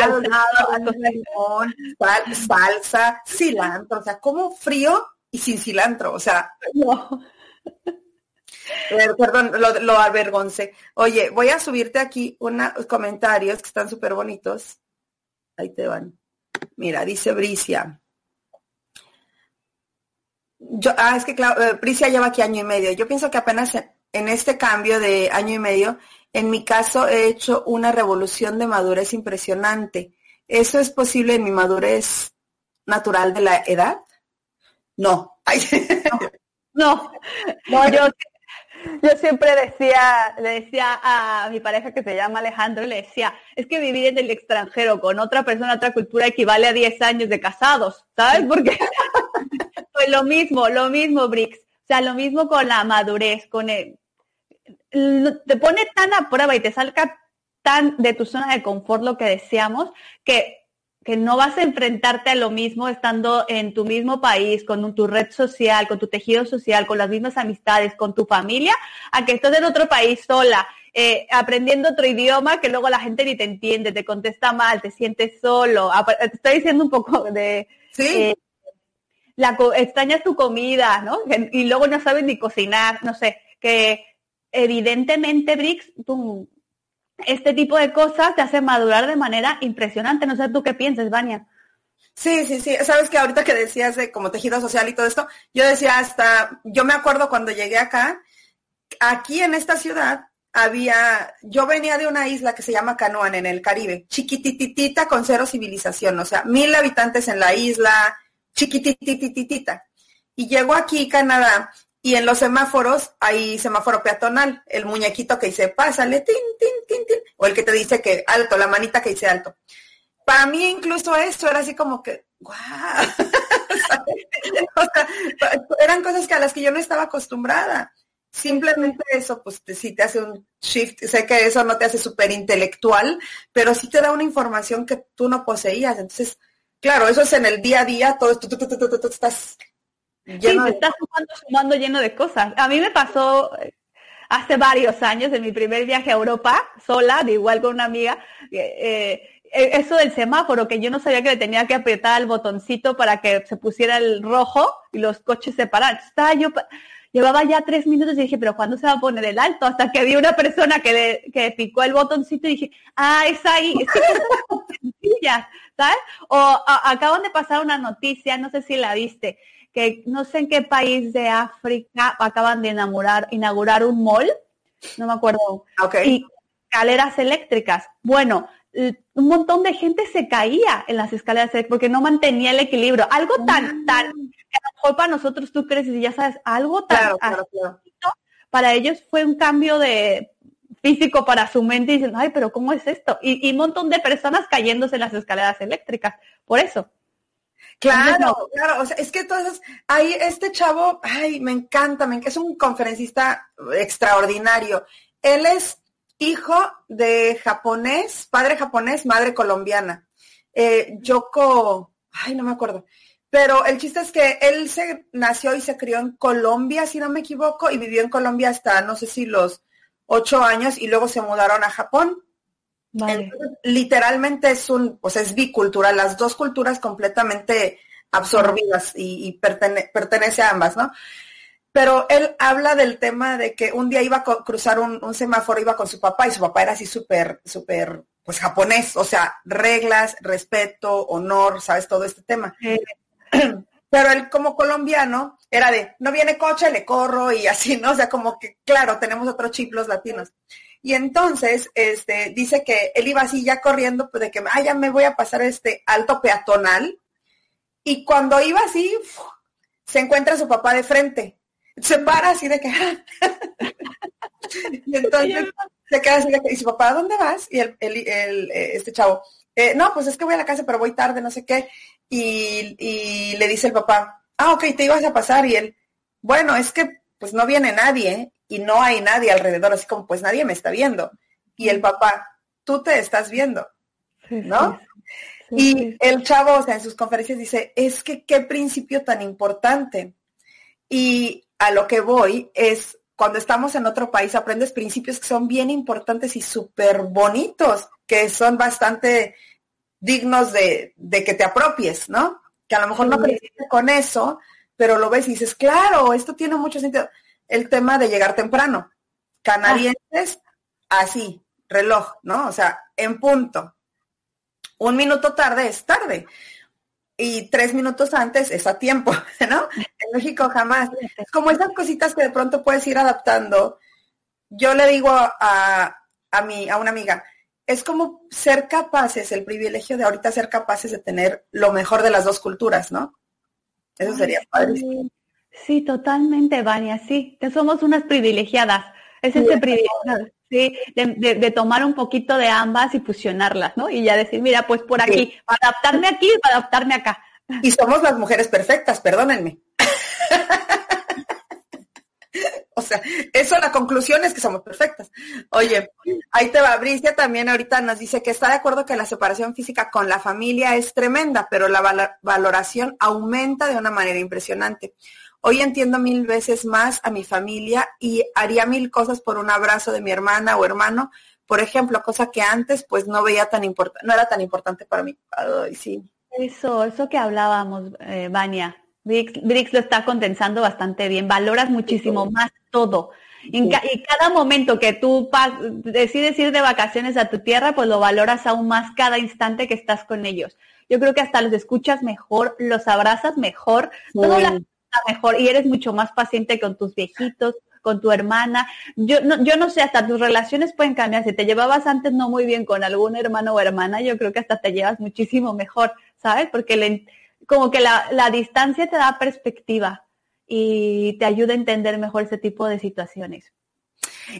sal, salsa, cilantro, o sea, como frío y sin cilantro, o sea, no. Eh, perdón, lo, lo avergoncé. Oye, voy a subirte aquí unos comentarios que están súper bonitos. Ahí te van. Mira, dice Bricia. Yo, ah, es que claro, eh, Bricia lleva aquí año y medio. Yo pienso que apenas en este cambio de año y medio, en mi caso he hecho una revolución de madurez impresionante. ¿Eso es posible en mi madurez natural de la edad? No. no. (laughs) no, yo yo siempre decía, le decía a mi pareja que se llama Alejandro, le decía, es que vivir en el extranjero con otra persona, otra cultura equivale a 10 años de casados, ¿sabes? Porque (laughs) pues lo mismo, lo mismo, Brix. O sea, lo mismo con la madurez, con el, te pone tan a prueba y te salga tan de tu zona de confort lo que deseamos, que que no vas a enfrentarte a lo mismo estando en tu mismo país, con tu red social, con tu tejido social, con las mismas amistades, con tu familia, a que estás en otro país sola, eh, aprendiendo otro idioma que luego la gente ni te entiende, te contesta mal, te sientes solo. Te estoy diciendo un poco de... Sí. Eh, la, extrañas tu comida, ¿no? Y luego no sabes ni cocinar, no sé, que evidentemente, Brix, este tipo de cosas te hacen madurar de manera impresionante. No sé tú qué piensas, Vania. Sí, sí, sí. Sabes que ahorita que decías de como tejido social y todo esto, yo decía hasta, yo me acuerdo cuando llegué acá, aquí en esta ciudad había, yo venía de una isla que se llama Canoan en el Caribe, chiquitititita con cero civilización, o sea, mil habitantes en la isla, chiquititititita. Y llegó aquí Canadá y en los semáforos hay semáforo peatonal, el muñequito que dice pásale, tin, tin, tin, tin, o el que te dice que alto, la manita que dice alto. Para mí incluso esto era así como que, ¡guau! (laughs) o sea, eran cosas que a las que yo no estaba acostumbrada. Simplemente eso, pues sí te hace un shift. Sé que eso no te hace súper intelectual, pero sí te da una información que tú no poseías. Entonces, claro, eso es en el día a día, todo esto, estás sí, te estás sumando, sumando lleno de cosas. A mí me pasó eh, hace varios años en mi primer viaje a Europa, sola, de igual con una amiga, eh, e, eso del semáforo, que yo no sabía que le tenía que apretar el botoncito para que se pusiera el rojo y los coches se pararan. Estaba yo, llevaba ya tres minutos y dije, pero ¿cuándo se va a poner el alto? Hasta que vi una persona que, le, que picó el botoncito y dije, ah, es ahí, es que son sencillas, ¿sabes? O acaban de pasar una noticia, no sé si la viste, que no sé en qué país de África acaban de inaugurar, inaugurar un mall, no me acuerdo, okay. y escaleras eléctricas. Bueno, un montón de gente se caía en las escaleras porque no mantenía el equilibrio. Algo tan, tan, a lo mejor para nosotros tú crees y ya sabes, algo tan para ellos fue un cambio de físico para su mente y dicen, ay, pero ¿cómo es esto? Y, un montón de personas cayéndose en las escaleras eléctricas, por eso. Claro, claro, o sea, es que entonces, ahí este chavo, ay, me encanta, me, es un conferencista extraordinario. Él es hijo de japonés, padre japonés, madre colombiana. Eh, Yoko, ay, no me acuerdo. Pero el chiste es que él se nació y se crió en Colombia, si no me equivoco, y vivió en Colombia hasta, no sé si los ocho años, y luego se mudaron a Japón. literalmente es un, pues es bicultural, las dos culturas completamente absorbidas y, pertenece a ambas, ¿no? pero él habla del tema de que un día iba a cruzar un, semáforo, iba con su papá y su papá era así súper, súper, pues japonés, o sea, reglas, respeto, honor, sabes, todo este tema. (clears throat) Pero él como colombiano era de, no viene coche, le corro y así, ¿no? O sea, como que, claro, tenemos otros chip los latinos. Y entonces, este, dice que él iba así ya corriendo, pues de que, ah, ya me voy a pasar este alto peatonal. Y cuando iba así, se encuentra su papá de frente se para así de que... (laughs) y entonces se queda así de que, y su papá, ¿dónde vas? Y el, el, eh, este chavo, eh, no, pues es que voy a la casa, pero voy tarde, no sé qué. Y, y, le dice el papá, ah, ok, te ibas a pasar. Y él, bueno, es que pues no viene nadie y no hay nadie alrededor, así como pues nadie me está viendo. Y el papá, tú te estás viendo, ¿no? y el chavo, o sea, en sus conferencias dice, es que qué principio tan importante. Y a lo que voy es, cuando estamos en otro país, aprendes principios que son bien importantes y súper bonitos, que son bastante dignos de, que te apropies, ¿no? Que a lo mejor no creciste con eso, pero lo ves y dices, claro, esto tiene mucho sentido. El tema de llegar temprano. Canadienses, así, reloj, ¿no? O sea, en punto. Un minuto tarde es tarde y tres minutos antes es a tiempo, (laughs) ¿no? En México jamás. Como esas cositas que de pronto puedes ir adaptando. Yo le digo a, a, mi, a una amiga, es como ser capaces, el privilegio de ahorita ser capaces de tener lo mejor de las dos culturas, ¿no? Eso sería padre. Sí, totalmente, Vania, sí, somos unas privilegiadas. Es ese privilegio, sí, de, tomar un poquito de ambas y fusionarlas, ¿no? Y ya decir, mira, pues por aquí, para adaptarme aquí y para adaptarme acá. Y somos las mujeres perfectas, perdónenme. (laughs) o sea, eso la conclusión es que somos perfectas. Oye, ahí te va, Bricia también ahorita nos dice que está de acuerdo que la separación física con la familia es tremenda, pero la valoración aumenta de una manera impresionante. Hoy entiendo mil veces más a mi familia y haría mil cosas por un abrazo de mi hermana o hermano, por ejemplo, cosa que antes pues no veía tan importante, no era tan importante para mí. Ay, sí. Eso, eso que hablábamos, eh, Vania. Brix, lo está condensando bastante bien. Valoras muchísimo más todo. y cada momento que tú decides ir de vacaciones a tu tierra, pues lo valoras aún más cada instante que estás con ellos. Yo creo que hasta los escuchas mejor, los abrazas mejor, todo mejor y eres mucho más paciente con tus viejitos, con tu hermana. Yo no, yo no sé, hasta tus relaciones pueden cambiar. Si te llevabas antes no muy bien con algún hermano o hermana, yo creo que hasta te llevas muchísimo mejor, ¿sabes? Porque le, como que la, la distancia te da perspectiva y te ayuda a entender mejor ese tipo de situaciones.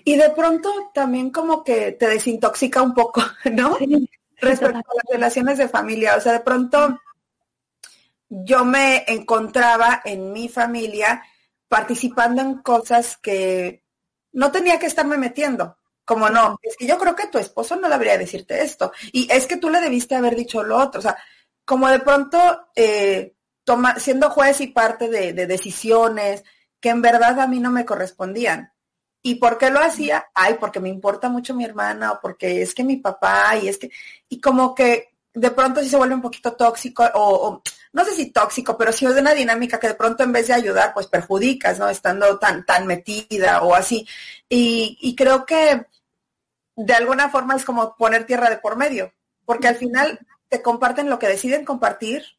Y de pronto también como que te desintoxica un poco, (laughs) ¿no? Respecto a las relaciones de familia. O sea, de pronto yo me encontraba en mi familia participando en cosas que no tenía que estarme metiendo. Como no, es que yo creo que tu esposo no debería decirte esto. Y es que tú le debiste haber dicho lo otro. O sea, como de pronto eh, siendo juez y parte de, decisiones que en verdad a mí no me correspondían. ¿Y por qué lo hacía? Ay, porque me importa mucho mi hermana o porque es que mi papá y es que, y como que de pronto sí se vuelve un poquito tóxico o, no sé si tóxico, pero sí es de una dinámica que de pronto en vez de ayudar, pues perjudicas, ¿no? Estando tan, tan metida o así. Y, y creo que de alguna forma es como poner tierra de por medio, porque al final te comparten lo que deciden compartir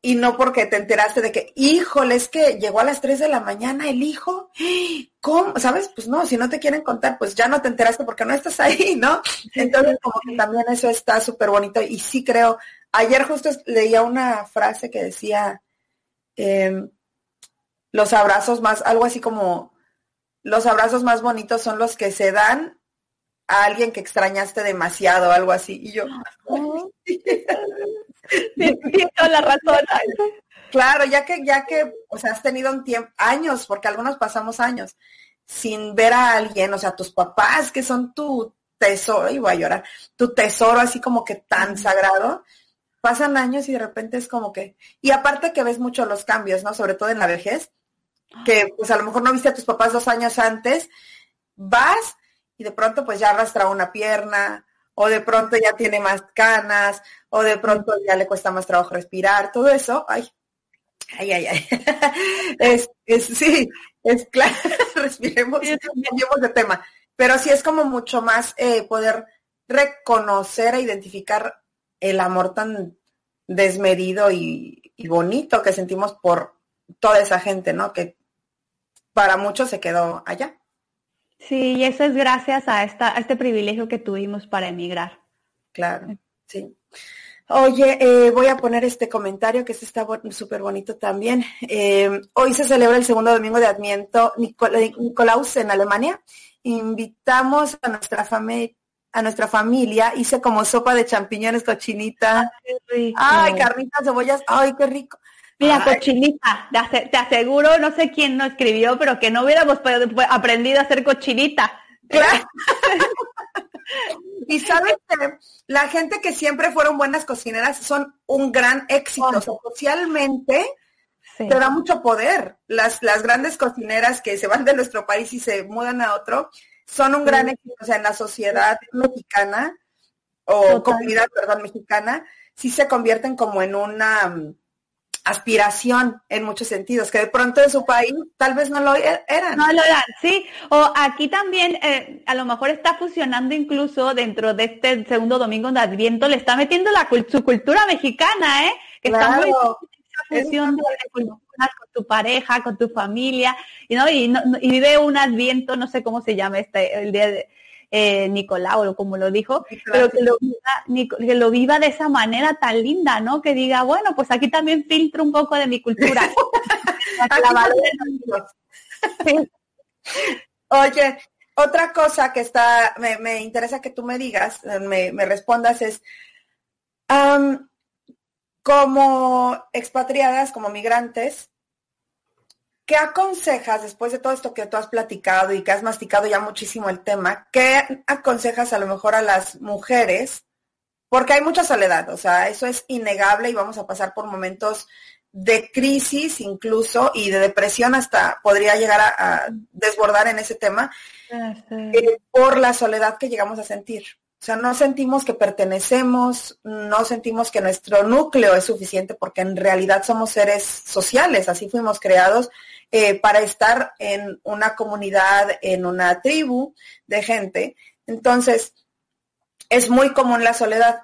y no porque te enteraste de que, híjole, es que llegó a las 3 de la mañana el hijo, ¿cómo? ¿Sabes? Pues no, si no te quieren contar, pues ya no te enteraste porque no estás ahí, ¿no? Entonces, como que también eso está súper bonito y sí creo, ayer justo leía una frase que decía, em, los abrazos más, algo así como, los abrazos más bonitos son los que se dan a alguien que extrañaste demasiado, algo así. Y yo, (laughs) (laughs) la razón. Claro, ya que, ya que, o sea, has tenido un tiempo, años, porque algunos pasamos años, sin ver a alguien, o sea, tus papás, que son tu tesoro, y voy a llorar, tu tesoro así como que tan sagrado, pasan años y de repente es como que, y aparte que ves mucho los cambios, ¿no? Sobre todo en la vejez, que pues a lo mejor no viste a tus papás dos años antes, vas y de pronto pues ya arrastra una pierna, o de pronto ya tiene más canas, o de pronto ya le cuesta más trabajo respirar, todo eso, ay, ay, ay, ay. (laughs) es, es, sí, es claro, (laughs) respiremos, cambiemos de tema, pero sí es como mucho más eh, poder reconocer e identificar el amor tan desmedido y, y bonito que sentimos por toda esa gente, ¿no? Que para muchos se quedó allá. Sí, y eso es gracias a, esta, a este privilegio que tuvimos para emigrar. Claro, sí. Oye, eh, voy a poner este comentario que este está súper bonito también. Eh, hoy se celebra el segundo domingo de Adviento Nicolaus en Alemania. Invitamos a nuestra familia a nuestra familia, hice como sopa de champiñones, cochinita. Ay, ay, carnitas, cebollas, ay, qué rico. Mira, cochinita, te aseguro, no sé quién no escribió, pero que no hubiéramos aprendido a hacer cochinita. Claro. (laughs) y sabes que la gente que siempre fueron buenas cocineras son un gran éxito. Socialmente te da mucho poder. Las, las grandes cocineras que se van de nuestro país y se mudan a otro son un gran éxito. O sea, en la sociedad mexicana o comunidad, perdón, mexicana, sí se convierten como en una aspiración en muchos sentidos, que de pronto en su país tal vez no lo e-, eran. No lo eran, sí. O aquí también eh, a lo mejor está fusionando incluso dentro de este segundo domingo de Adviento, le está metiendo la, su cultura mexicana, ¿eh? Que está muy fusión de, con tu pareja, con tu familia, y, ¿no? Y, y vive un Adviento, no sé cómo se llama este, el día de eh, Nicolau, como lo dijo, pero que lo, viva, que lo viva de esa manera tan linda, ¿no? Que diga, bueno, pues aquí también filtro un poco de mi cultura. (laughs) Oye, otra cosa que está, me, interesa que tú me digas, me, respondas es, como expatriadas, como migrantes, ¿Qué aconsejas después de todo esto que tú has platicado y que has masticado ya muchísimo el tema? ¿Qué aconsejas a lo mejor a las mujeres? Porque hay mucha soledad, o sea, eso es innegable y vamos a pasar por momentos de crisis incluso y de depresión hasta podría llegar a, desbordar en ese tema eh, por la soledad que llegamos a sentir. O sea, no sentimos que pertenecemos, no sentimos que nuestro núcleo es suficiente porque en realidad somos seres sociales, así fuimos creados eh, para estar en una comunidad, en una tribu de gente. Entonces, es muy común la soledad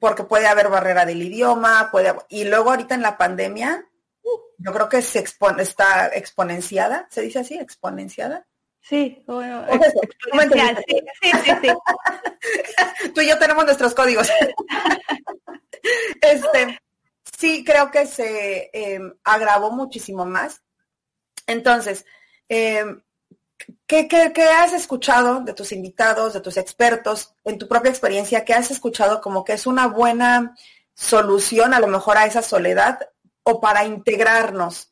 porque puede haber barrera del idioma, puede y luego ahorita en la pandemia, yo creo que se está exponenciada, ¿se dice así? Exponenciada. Sí, bueno, sí, sí, sí, (laughs) Tú y yo tenemos nuestros códigos. (laughs) este, sí, creo que se em, agravó muchísimo más entonces, em, ¿qué, has escuchado de tus invitados, de tus expertos, en tu propia experiencia? ¿Qué has escuchado como que es una buena solución a lo mejor a esa soledad o para integrarnos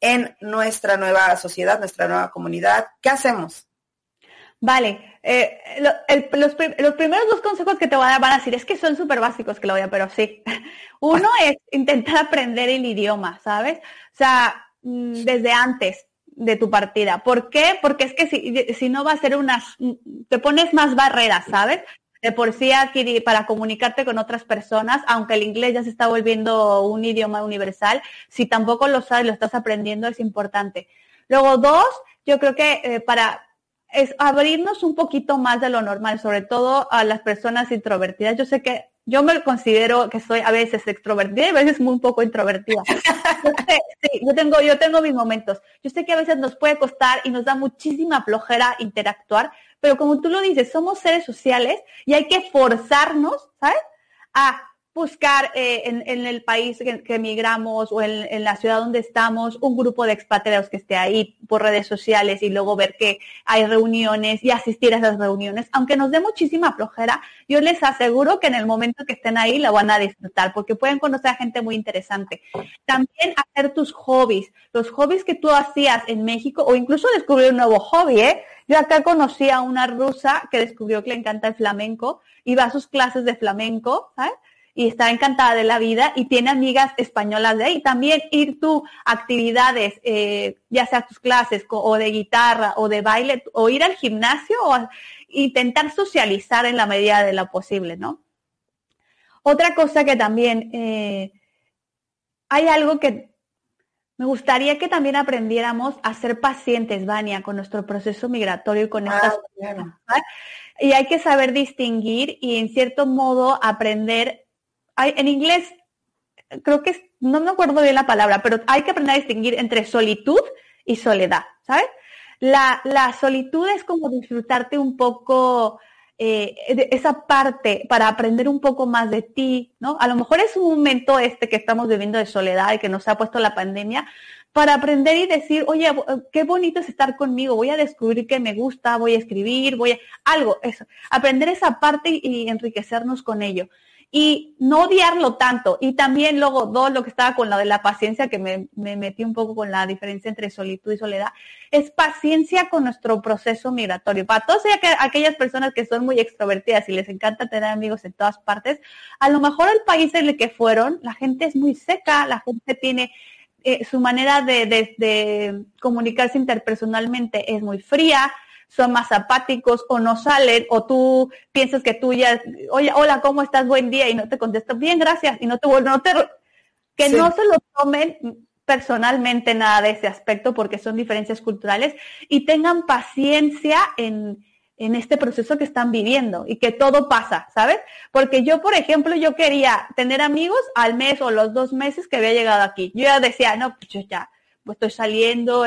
en nuestra nueva sociedad, nuestra nueva comunidad? ¿Qué hacemos? Vale, eh, los, primeros dos consejos que te voy a dar van a decir, es que son súper básicos, Claudia, pero sí. (laughs) Uno es intentar aprender el idioma, ¿sabes? O sea, desde antes. de tu partida. ¿Por qué? Porque es que si, si no va a ser unas, te pones más barreras, ¿sabes? De por sí aquí para comunicarte con otras personas, aunque el inglés ya se está volviendo un idioma universal, si tampoco lo sabes, lo estás aprendiendo, es importante. Luego, dos, yo creo que eh, para es abrirnos un poquito más de lo normal, sobre todo a las personas introvertidas. Yo sé que yo me considero que soy a veces extrovertida y a veces muy un poco introvertida. Sí, yo tengo, yo tengo mis momentos. Yo sé que a veces nos puede costar y nos da muchísima flojera interactuar, pero como tú lo dices, somos seres sociales y hay que forzarnos, ¿sabes? A buscar eh, en, el país que, emigramos o en, la ciudad donde estamos un grupo de expatriados que esté ahí por redes sociales y luego ver que hay reuniones y asistir a esas reuniones. Aunque nos dé muchísima flojera, yo les aseguro que en el momento que estén ahí la van a disfrutar porque pueden conocer a gente muy interesante. También hacer tus hobbies, los hobbies que tú hacías en México o incluso descubrir un nuevo hobby. ¿eh? Yo acá conocí a una rusa que descubrió que le encanta el flamenco, iba a sus clases de flamenco. Y está encantada de la vida y tiene amigas españolas de ahí. También ir tú actividades, eh, ya sea tus clases o de guitarra o de baile, o ir al gimnasio o intentar socializar en la medida de lo posible, ¿no? Otra cosa que también eh, hay algo que me gustaría que también aprendiéramos a ser pacientes, Vania, con nuestro proceso migratorio y con estas ah, Y hay que saber distinguir y en cierto modo aprender en inglés, creo que no me acuerdo bien la palabra, pero hay que aprender a distinguir entre solitud y soledad, ¿sabes? La, solitud es como disfrutarte un poco eh, de esa parte para aprender un poco más de ti, ¿no? A lo mejor es un momento este que estamos viviendo de soledad y que nos ha puesto la pandemia para aprender y decir, oye, qué bonito es estar conmigo, voy a descubrir que me gusta, voy a escribir, voy a algo, eso, aprender esa parte y enriquecernos con ello y no odiarlo tanto. Y también luego, dos, lo que estaba con lo de la paciencia, que me, metí un poco con la diferencia entre solitud y soledad, es paciencia con nuestro proceso migratorio. Para todas aquellas personas que son muy extrovertidas y les encanta tener amigos en todas partes, a lo mejor el país en el que fueron, la gente es muy seca, la gente tiene eh, su manera de, de comunicarse interpersonalmente es muy fría, son más apáticos o no salen o tú piensas que tú ya, oye, hola, ¿cómo estás? Buen día y no te contestan, bien, gracias, y no te no te, que no se lo tomen personalmente nada de ese aspecto porque son diferencias culturales y tengan paciencia en, en este proceso que están viviendo y que todo pasa, ¿sabes? Porque yo, por ejemplo, yo quería tener amigos al mes o los dos meses que había llegado aquí. Yo ya decía, no, pues yo ya pues estoy saliendo,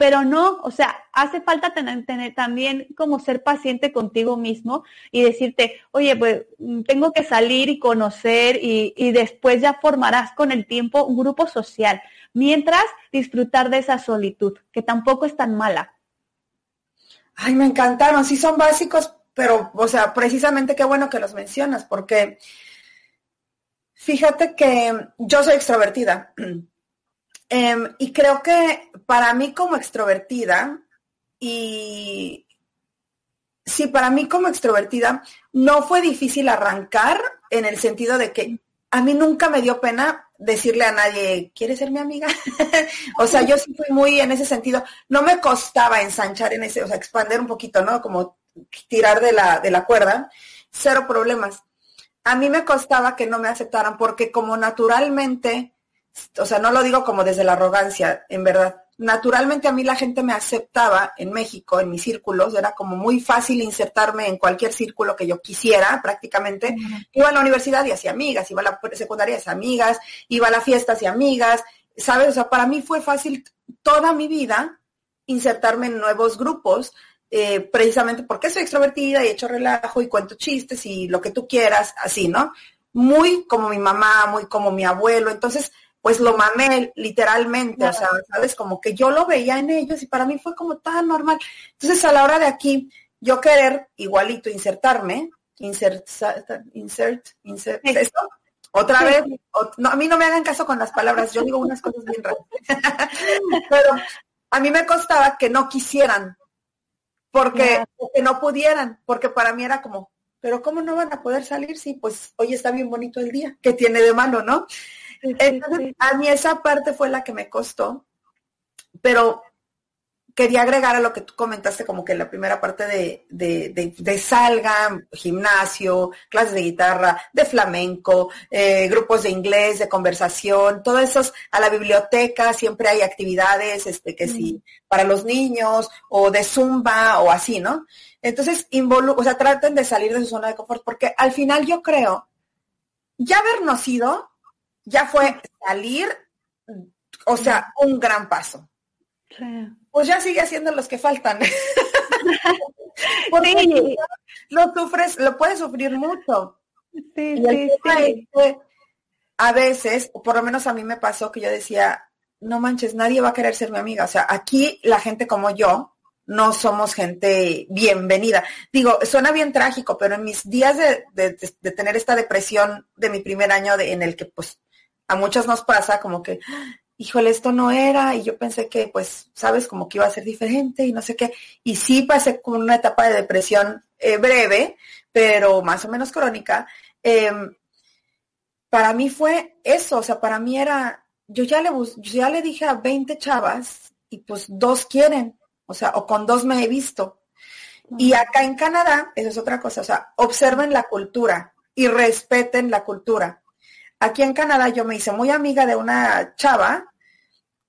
pero no, o sea, hace falta tener, también como ser paciente contigo mismo y decirte, oye, pues mm, tengo que salir y conocer y, y, después ya formarás con el tiempo un grupo social, mientras disfrutar de esa solitud, que tampoco es tan mala. Ay, me encantaron, sí son básicos, pero, o sea, precisamente qué bueno que los mencionas, porque fíjate que yo soy extrovertida. (clears throat) Em, y creo que para mí como extrovertida, y sí, para mí como extrovertida, no fue difícil arrancar en el sentido de que a mí nunca me dio pena decirle a nadie, ¿quieres ser mi amiga? (laughs) o sea, yo sí fui muy en ese sentido, no me costaba ensanchar en ese, o sea, expander un poquito, ¿no? Como tirar de la, de la cuerda, cero problemas. A mí me costaba que no me aceptaran porque como naturalmente o sea, no lo digo como desde la arrogancia, en verdad. Naturalmente a mí la gente me aceptaba en México, en mis círculos, era como muy fácil insertarme en cualquier círculo que yo quisiera, prácticamente. Iba a la universidad y hacía amigas, iba a la secundaria y hacía amigas, iba a las fiestas y amigas, ¿sabes? O sea, para mí fue fácil toda mi vida insertarme en nuevos grupos, eh, precisamente porque soy extrovertida y echo relajo y cuento chistes y lo que tú quieras, así, ¿no? Muy como mi mamá, muy como mi abuelo. Entonces, pues lo mamé literalmente, o sea, sabes, como que yo lo veía en ellos y para mí fue como tan normal. Entonces a la hora de aquí, yo querer igualito insertarme, insert, insert, insert, ¿esto? Otra vez, no, a mí no me hagan caso con las palabras, yo digo unas cosas bien raras. (laughs) Pero a mí me costaba que no quisieran, porque que no pudieran, porque para mí era como, pero ¿cómo no van a poder salir si pues hoy está bien bonito el día? que tiene de mano, no? Entonces, a mí esa parte fue la que me costó, pero quería agregar a lo que tú comentaste, como que la primera parte de, de, de, salga, gimnasio, clases de guitarra, de flamenco, eh, grupos de inglés, de conversación, todo eso, a la biblioteca, siempre hay actividades, este, que sí, para los niños, o de zumba, o así, ¿no? Entonces, o sea, traten de salir de su zona de confort, porque al final yo creo, ya habernos ido, ya fue salir, o sea, un gran paso. Pues ya sigue haciendo los que faltan. (laughs) lo sufres, lo puedes sufrir mucho. Sí, sí, a veces, por lo menos a mí me pasó que yo decía, no manches, nadie va a querer ser mi amiga. O sea, aquí la gente como yo no somos gente bienvenida. Digo, suena bien trágico, pero en mis días de, tener esta depresión de mi primer año en el que pues a muchos nos pasa como que híjole, esto no era, y yo pensé que, pues, sabes, como que iba a ser diferente y no sé qué. Y sí pasé con una etapa de depresión eh, breve, pero más o menos crónica. Em, para mí fue eso, o sea, para mí era, yo ya le, ya le dije a 20 chavas y pues dos quieren, o sea, o con dos me he visto. Y acá en Canadá, eso es otra cosa, o sea, observen la cultura y respeten la cultura. Aquí en Canadá yo me hice muy amiga de una chava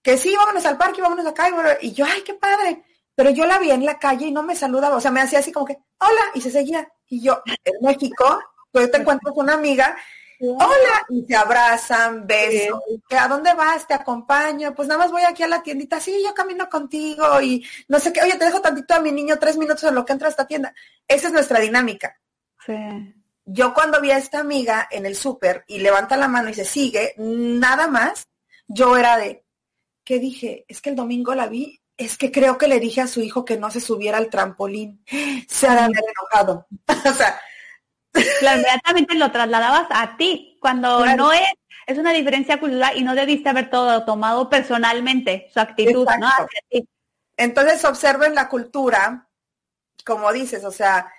que sí, vámonos al parque, vámonos acá, y, y yo, ay, qué padre. Pero yo la vi en la calle y no me saludaba, o sea, me hacía así como que, hola, y se seguía. Y yo, en México, pues te encuentro con una amiga, hola, y te abrazan, besos, ¿a dónde vas? Te acompaño, pues nada más voy aquí a la tiendita, sí, yo camino contigo, y no sé qué, oye, te dejo tantito a mi niño tres minutos en lo que entra a esta tienda. Esa es nuestra dinámica. Sí. Yo cuando vi a esta amiga en el súper y levanta la mano y se sigue, nada más, yo era de, ¿qué dije? Es que el domingo la vi, es que creo que le dije a su hijo que no se subiera al trampolín. (gasps) Se ha enojado. (laughs) o sea. inmediatamente lo trasladabas a ti, cuando no es, es una diferencia cultural y no debiste haber todo tomado personalmente, su actitud, ¿no? Entonces observen la cultura, como dices, o sea,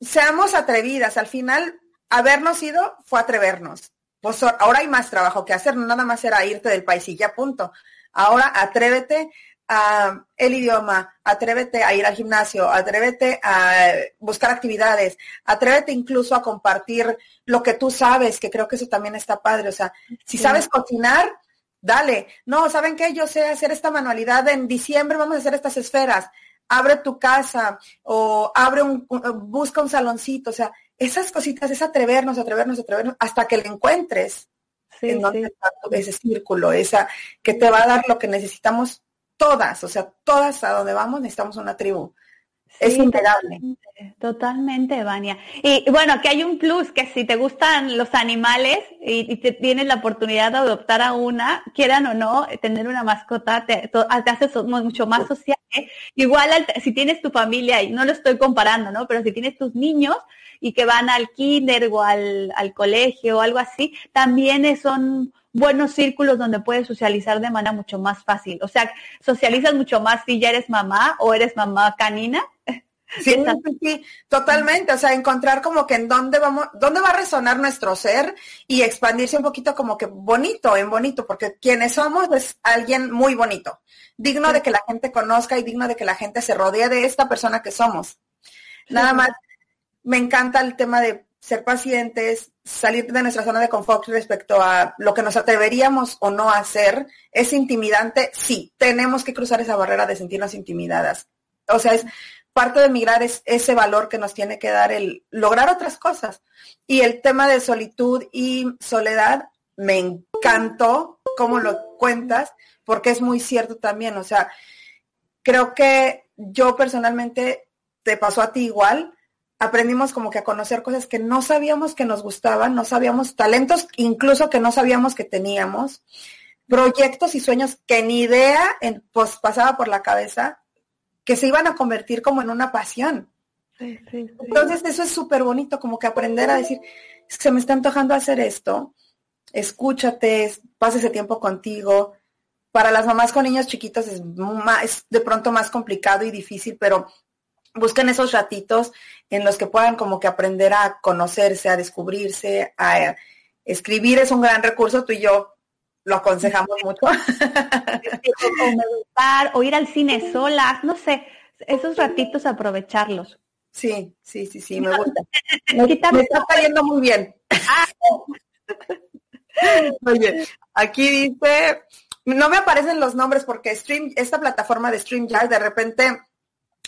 seamos atrevidas. Al final, habernos ido fue atrevernos. Pues ahora hay más trabajo que hacer, no nada más era irte del país y ya punto. Ahora atrévete a el idioma, atrévete a ir al gimnasio, atrévete a buscar actividades, atrévete incluso a compartir lo que tú sabes, que creo que eso también está padre. O sea, si sabes cocinar, dale. No, ¿saben qué? Yo sé hacer esta manualidad en diciembre, vamos a hacer estas esferas. Abre tu casa o abre un, busca un saloncito. O sea, esas cositas es atrevernos, atrevernos, atrevernos hasta que le encuentres en ese círculo, esa que te va a dar lo que necesitamos todas, o sea, todas a donde vamos necesitamos una tribu. es impegable. Totalmente, Vania. Y bueno, aquí hay un plus, que si te gustan los animales y, te tienes la oportunidad de adoptar a una, quieran o no, tener una mascota te, te hace mucho más social. Igual si tienes tu familia, y no lo estoy comparando, ¿no? Pero si tienes tus niños, y que van al kinder o al, colegio o algo así, también son buenos círculos donde puedes socializar de manera mucho más fácil. O sea, socializas mucho más si ya eres mamá o eres mamá canina. Sí, sí, totalmente. O sea, encontrar como que en dónde vamos, dónde va a resonar nuestro ser y expandirse un poquito como que bonito, en bonito, porque quienes somos es alguien muy bonito, digno de que la gente conozca y digno de que la gente se rodee de esta persona que somos. Nada más me encanta el tema de ser pacientes, salir de nuestra zona de confort respecto a lo que nos atreveríamos o no a hacer. ¿Es intimidante? Sí, tenemos que cruzar esa barrera de sentirnos intimidadas. O sea, es parte de migrar es ese valor que nos tiene que dar el lograr otras cosas. Y el tema de solitud y soledad, me encantó cómo lo cuentas, porque es muy cierto también. O sea, creo que yo personalmente te pasó a ti igual aprendimos como que a conocer cosas que no sabíamos que nos gustaban, no sabíamos talentos incluso que no sabíamos que teníamos, proyectos y sueños que ni idea en, pues, pasaba por la cabeza, que se iban a convertir como en una pasión. Entonces eso es súper bonito, como que aprender a decir, se me está antojando hacer esto, escúchate, pase ese tiempo contigo. Para las mamás con niños chiquitos es, más, es de pronto más complicado y difícil, pero busquen esos ratitos en los que puedan como que aprender a conocerse, a descubrirse, a escribir es un gran recurso. Tú y yo lo aconsejamos mucho. (laughs) o meditar, o ir al cine solas, no sé, esos ratitos aprovecharlos. Sí, sí, sí, sí, me (laughs) gusta. Me, está cayendo muy bien. Ah. (laughs) Oye, aquí dice, no me aparecen los nombres porque Stream, esta plataforma de StreamYard de repente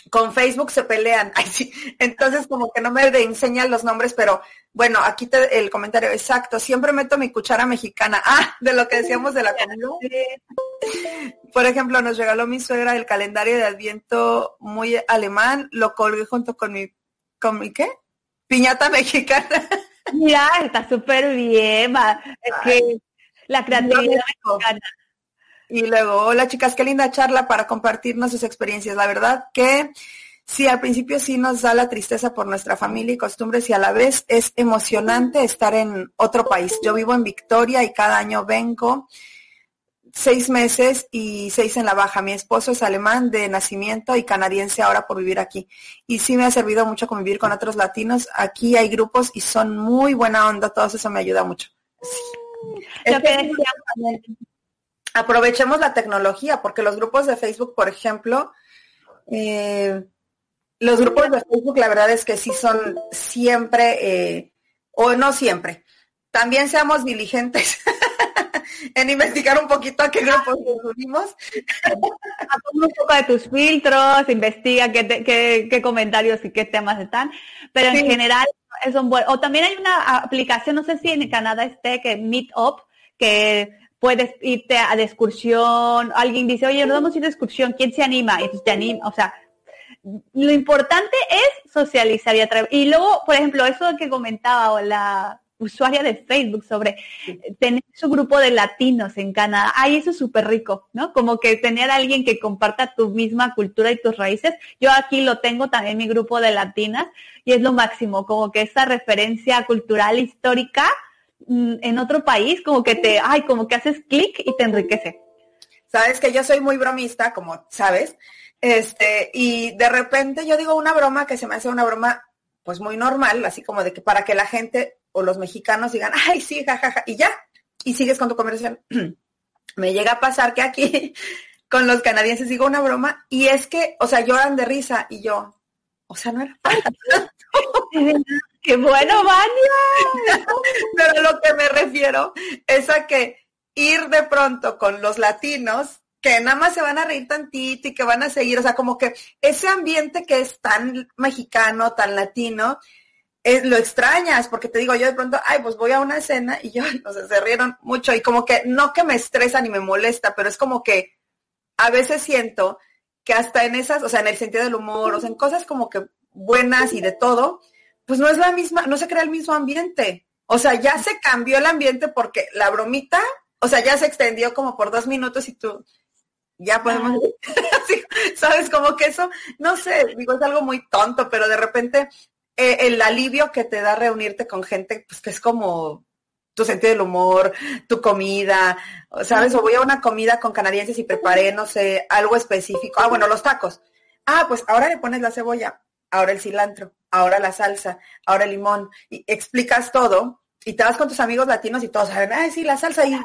con Facebook se pelean. (laughs) Ay, sí. Entonces como que no me enseñan los nombres, pero bueno, aquí te, el comentario exacto. Siempre meto mi cuchara mexicana. (laughs) Ah, de lo que decíamos de la comida. Por ejemplo, nos regaló mi suegra el calendario de Adviento muy alemán. Lo colgué junto con mi, con mi qué? Piñata mexicana. Ya, está súper bien. Es que la creatividad mexicana. Y luego, hola chicas, qué linda charla para compartirnos sus experiencias. La verdad que sí, al principio sí nos da la tristeza por nuestra familia y costumbres y a la vez es emocionante estar en otro país. Yo vivo en Victoria y cada año vengo seis meses y seis en la baja. Mi esposo es alemán de nacimiento y canadiense ahora por vivir aquí. Y sí me ha servido mucho convivir con otros latinos. Aquí hay grupos y son muy buena onda. Todo eso me ayuda mucho. Sí aprovechemos la tecnología, porque los grupos de Facebook, por ejemplo, eh, los grupos de Facebook, la verdad es que sí son siempre, eh, o no siempre, también seamos diligentes (laughs) en investigar un poquito a qué grupos nos unimos. un poco de tus filtros, investiga qué, qué, comentarios y qué temas están, pero en general es un buen, o también hay una aplicación, no sé si en Canadá esté, que Meetup, que puedes irte a de excursión, alguien dice, oye, nos vamos a ir de excursión, ¿quién se anima? Y te anima, o sea, lo importante es socializar y atraer. Y luego, por ejemplo, eso que comentaba la usuaria de Facebook sobre tener su grupo de latinos en Canadá, ay, eso es súper rico, ¿no? Como que tener a alguien que comparta tu misma cultura y tus raíces. Yo aquí lo tengo también mi grupo de latinas y es lo máximo, como que esa referencia cultural histórica en otro país, como que te, ay, como que haces clic y te enriquece. Sabes que yo soy muy bromista, como sabes, este, y de repente yo digo una broma que se me hace una broma pues muy normal, así como de que para que la gente o los mexicanos digan, ay, sí, jajaja, y ya, y sigues con tu conversación. (clears throat) me llega a pasar que aquí (laughs) con los canadienses digo una broma y es que, o sea, lloran de risa y yo, o sea, no era. (laughs) ¡Qué bueno, Vania! (laughs) Pero lo que me refiero es a que ir de pronto con los latinos que nada más se van a reír tantito y que van a seguir, o sea, como que ese ambiente que es tan mexicano, tan latino, es, lo extrañas, porque te digo, yo de pronto, ay, pues voy a una escena y yo, (laughs) o sea, se rieron mucho y como que no que me estresa ni me molesta, pero es como que a veces siento que hasta en esas, o sea, en el sentido del humor, o sea, en cosas como que buenas y de todo, pues no es la misma, no se crea el mismo ambiente. O sea, ya se cambió el ambiente porque la bromita, o sea, ya se extendió como por dos minutos y tú, ya podemos, (laughs) sabes, como que eso, no sé, digo, es algo muy tonto, pero de repente eh, el alivio que te da reunirte con gente, pues que es como tu sentido del humor, tu comida, ¿sabes? O voy a una comida con canadienses y preparé, no sé, algo específico. Ah, bueno, los tacos. Ah, pues ahora le pones la cebolla, ahora el cilantro, ahora la salsa, ahora el limón, y explicas todo, y te vas con tus amigos latinos y todos saben, ay, sí, la salsa, y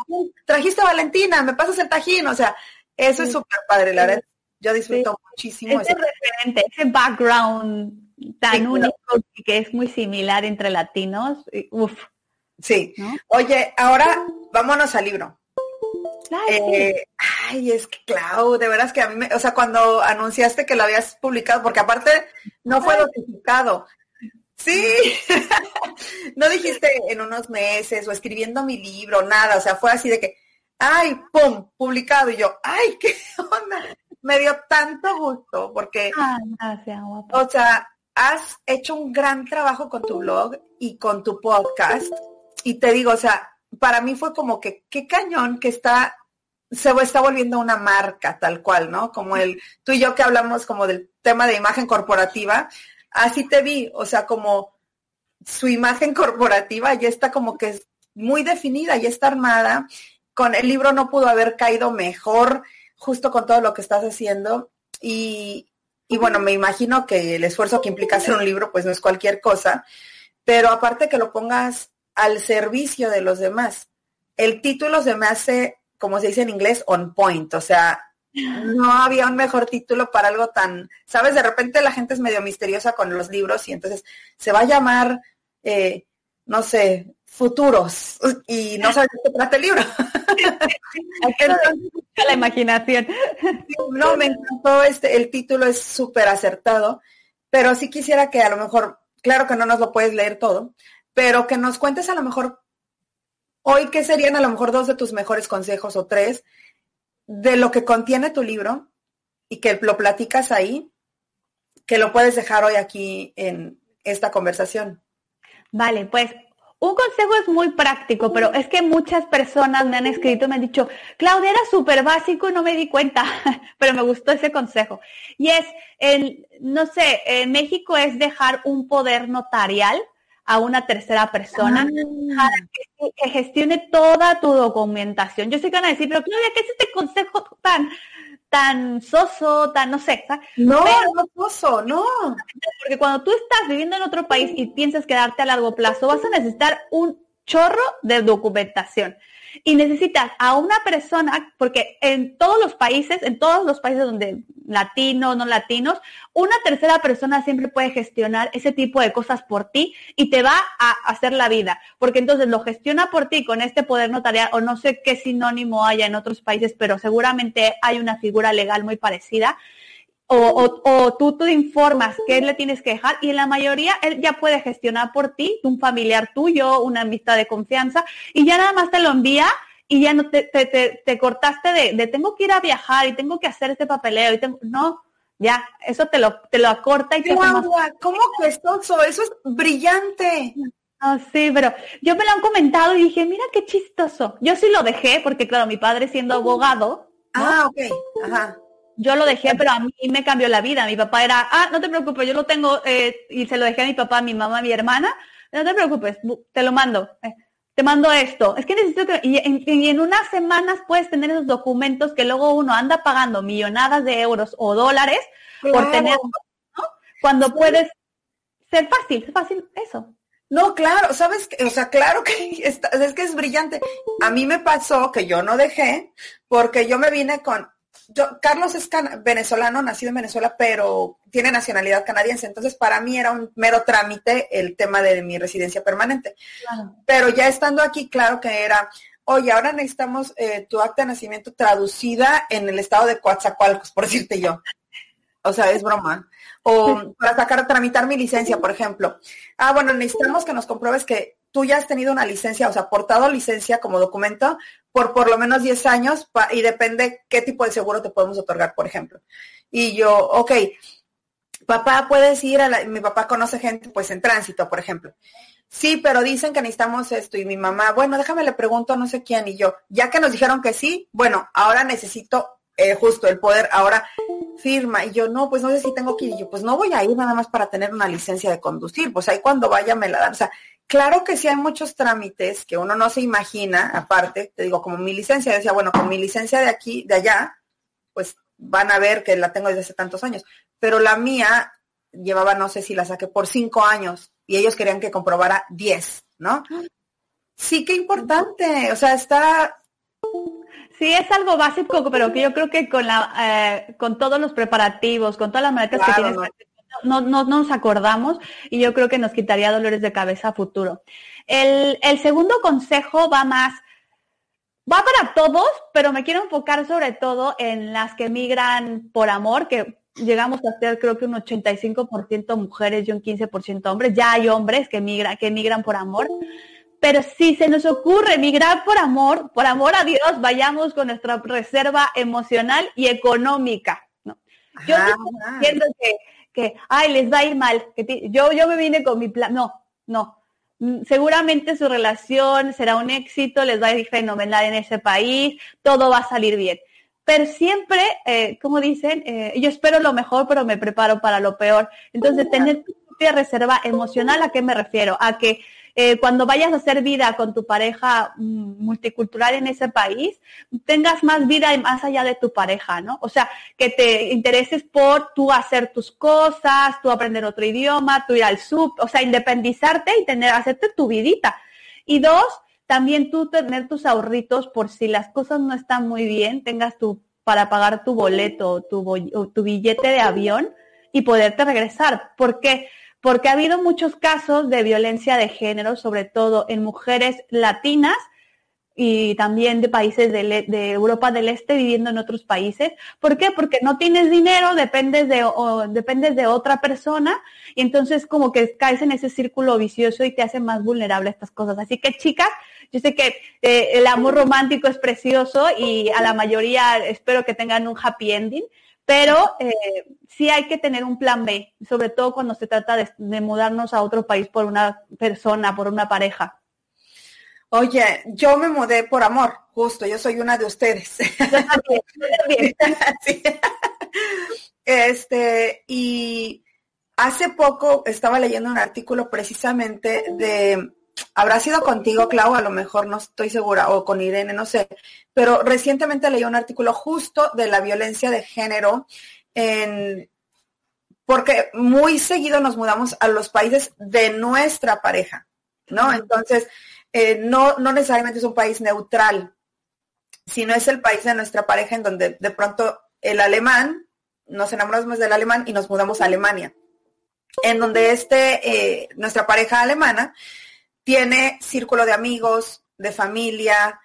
trajiste Valentina, me pasas el tajín, o sea, eso es súper padre, la verdad, yo disfruto muchísimo. Ese referente, ese background tan único que es muy similar entre latinos, uf. Sí. Oye, ahora vámonos al libro. Eh, ay, es que Clau, de veras que a mí, me, o sea, cuando anunciaste que lo habías publicado, porque aparte no fue notificado. Sí, (laughs) no dijiste en unos meses o escribiendo mi libro, nada, o sea, fue así de que, ay, pum, publicado. Y yo, ay, qué (laughs) onda. Me dio tanto gusto porque, o sea, has hecho un gran trabajo con tu blog y con tu podcast. Y te digo, o sea, para mí fue como que qué cañón que está se está volviendo una marca tal cual, ¿no? Como el tú y yo que hablamos como del tema de imagen corporativa, así te vi, o sea, como su imagen corporativa ya está como que muy definida, ya está armada. Con el libro no pudo haber caído mejor, justo con todo lo que estás haciendo. Y, y bueno, me imagino que el esfuerzo que implica hacer un libro, pues no es cualquier cosa, pero aparte que lo pongas al servicio de los demás. El título se me hace como se dice en inglés, on point, o sea, no había un mejor título para algo tan, sabes, de repente la gente es medio misteriosa con los libros y entonces se va a llamar, eh, no sé, futuros y no sabes de qué trata el libro. (laughs) la imaginación. No, me encantó este, el título es súper acertado, pero sí quisiera que a lo mejor, claro que no nos lo puedes leer todo, pero que nos cuentes a lo mejor hoy qué serían a lo mejor dos de tus mejores consejos o tres de lo que contiene tu libro y que lo platicas ahí, que lo puedes dejar hoy aquí en esta conversación. Vale, pues un consejo es muy práctico, pero es que muchas personas me han escrito me han dicho, Claudia, era súper básico y no me di cuenta, (laughs) pero me gustó ese consejo. Y es, el, no sé, en México es dejar un poder notarial a una tercera persona ah. que, gestione toda tu documentación. Yo sé que van a decir, pero Claudia, ¿qué es este consejo tan, tan soso, tan no sé. No, no soso, no. Porque cuando tú estás viviendo en otro país y piensas quedarte a largo plazo, vas a necesitar un chorro de documentación y necesitas a una persona, porque en todos los países, en todos los países donde latinos, no latinos, una tercera persona siempre puede gestionar ese tipo de cosas por ti y te va a hacer la vida, porque entonces lo gestiona por ti con este poder notarial o no sé qué sinónimo haya en otros países, pero seguramente hay una figura legal muy parecida o, o, tú te informas qué le tienes que dejar y en la mayoría él ya puede gestionar por ti, un familiar tuyo, una amistad de confianza y ya nada más te lo envía y ya no te, te, te, cortaste de, de, tengo que ir a viajar y tengo que hacer este papeleo y tengo, no, ya, eso te lo, te lo acorta y te más... ¿Cómo que Eso es brillante. Ah, sí, pero yo me lo han comentado y dije, mira qué chistoso. Yo sí lo dejé porque, claro, mi padre siendo abogado. Ah, ok. Ajá yo lo dejé, pero a mí me cambió la vida. Mi papá era, ah, no te preocupes, yo lo tengo, eh, y se lo dejé a mi papá, a mi mamá, a mi hermana. No te preocupes, te lo mando. Eh, te mando esto. Es que necesito que, y en, unas semanas puedes tener esos documentos que luego uno anda pagando millonadas de euros o dólares por tener, ¿no? Cuando puedes ser fácil, es fácil eso. No, claro, sabes, o sea, claro que (laughs) es que es brillante. A mí me pasó que yo no dejé porque yo me vine con yo, Carlos es venezolano, nacido en Venezuela, pero tiene nacionalidad canadiense. Entonces, para mí era un mero trámite el tema de mi residencia permanente. Pero ya estando aquí, claro que era, oye, ahora necesitamos eh, tu acta de nacimiento traducida en el estado de Coatzacoalcos, por decirte yo. O sea, es broma. O para sacar, tramitar mi licencia, por ejemplo. Ah, bueno, necesitamos que nos compruebes que tú ya has tenido una licencia, o sea, portado licencia como documento por por lo menos 10 años y depende qué tipo de seguro te podemos otorgar, por ejemplo. Y yo, ok, papá, puedes ir a la, mi papá conoce gente pues en tránsito, por ejemplo. Sí, pero dicen que necesitamos esto y mi mamá, bueno, déjame le pregunto a no sé quién y yo, ya que nos dijeron que sí, bueno, ahora necesito eh, justo el poder, ahora firma. Y yo no, pues no sé si tengo que ir y yo, pues no voy a ir nada más para tener una licencia de conducir, pues ahí cuando vaya me la dan, o sea, Claro que sí hay muchos trámites que uno no se imagina, aparte, te digo, como mi licencia, decía, bueno, con mi licencia de aquí, de allá, pues van a ver que la tengo desde hace tantos años, pero la mía llevaba, no sé si la saqué por cinco años y ellos querían que comprobara diez, ¿no? Sí, qué importante, o sea, está... Sí, es algo básico, pero que yo creo que con la, eh, con todos los preparativos, con todas las maletas que tienes no, no, nos acordamos y yo creo que nos quitaría dolores de cabeza a futuro. El, el segundo consejo va más, va para todos, pero me quiero enfocar sobre todo en las que migran por amor, que llegamos a ser creo que un 85% mujeres y un 15% hombres. Ya hay hombres que migran, que migran por amor. Pero si se nos ocurre migrar por amor, por amor a Dios, vayamos con nuestra reserva emocional y económica. ¿no? Yo estoy diciendo que que, ay, les va a ir mal, que yo, yo me vine con mi plan. No, no. Mm, seguramente su relación será un éxito, les va a ir fenomenal en ese país, todo va a salir bien. Pero siempre, eh, como dicen, eh, yo espero lo mejor, pero me preparo para lo peor. Entonces, tener tu propia reserva emocional, ¿a qué me refiero? A que eh, cuando vayas a hacer vida con tu pareja mm, multicultural en ese país, tengas más vida más allá de tu pareja, ¿no? O sea, que te intereses por tú hacer tus cosas, tú aprender otro idioma, tú ir al sub, o sea, independizarte y tener, hacerte tu vidita. Y dos, también tú tener tus ahorritos por si las cosas no están muy bien, tengas tu para pagar tu boleto tu, tu billete de avión y poderte regresar. ¿Por qué? Porque ha habido muchos casos de violencia de género, sobre todo en mujeres latinas y también de países de, de, Europa del Este viviendo en otros países. ¿Por qué? Porque no tienes dinero, dependes de, dependes de otra persona y entonces como que caes en ese círculo vicioso y te hace más vulnerable a estas cosas. Así que chicas, yo sé que eh, el amor romántico es precioso y a la mayoría espero que tengan un happy ending, pero eh, sí hay que tener un plan B, sobre todo cuando se trata de, mudarnos a otro país por una persona, por una pareja. Oye, yo me mudé por amor, justo, yo soy una de ustedes. (laughs) Este, y hace poco estaba leyendo un artículo precisamente de habrá sido contigo, Clau, a lo mejor no estoy segura, o con Irene, no sé, pero recientemente leí un artículo justo de la violencia de género en, porque muy seguido nos mudamos a los países de nuestra pareja, ¿no? Entonces, eh, no, no necesariamente es un país neutral, sino es el país de nuestra pareja en donde de pronto el alemán, nos enamoramos del alemán y nos mudamos a Alemania, en donde este, eh, nuestra pareja alemana, tiene círculo de amigos, de familia,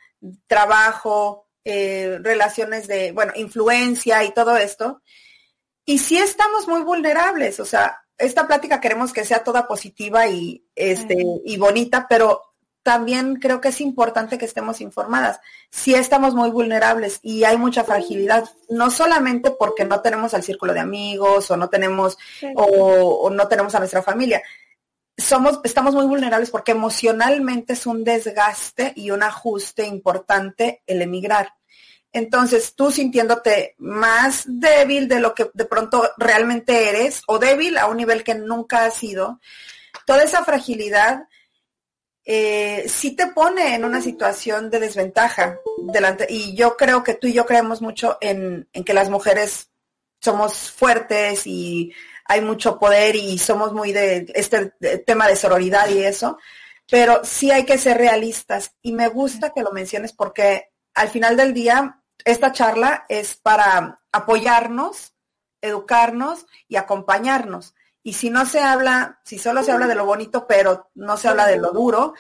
trabajo, eh, relaciones de, bueno, influencia y todo esto. Y sí estamos muy vulnerables, o sea, esta plática queremos que sea toda positiva y, este, y bonita, pero también creo que es importante que estemos informadas. Sí estamos muy vulnerables y hay mucha fragilidad, no solamente porque no tenemos al círculo de amigos o no tenemos o, no tenemos a nuestra familia, somos, estamos muy vulnerables porque emocionalmente es un desgaste y un ajuste importante el emigrar. Entonces, tú sintiéndote más débil de lo que de pronto realmente eres, o débil a un nivel que nunca has sido, toda esa fragilidad eh, sí te pone en una situación de desventaja delante. Y yo creo que tú y yo creemos mucho en, en que las mujeres somos fuertes y hay mucho poder y somos muy de este tema de sororidad y eso, pero sí hay que ser realistas y me gusta que lo menciones porque al final del día esta charla es para apoyarnos, educarnos y acompañarnos. Y si no se habla, si solo se habla de lo bonito, pero no se habla de lo duro,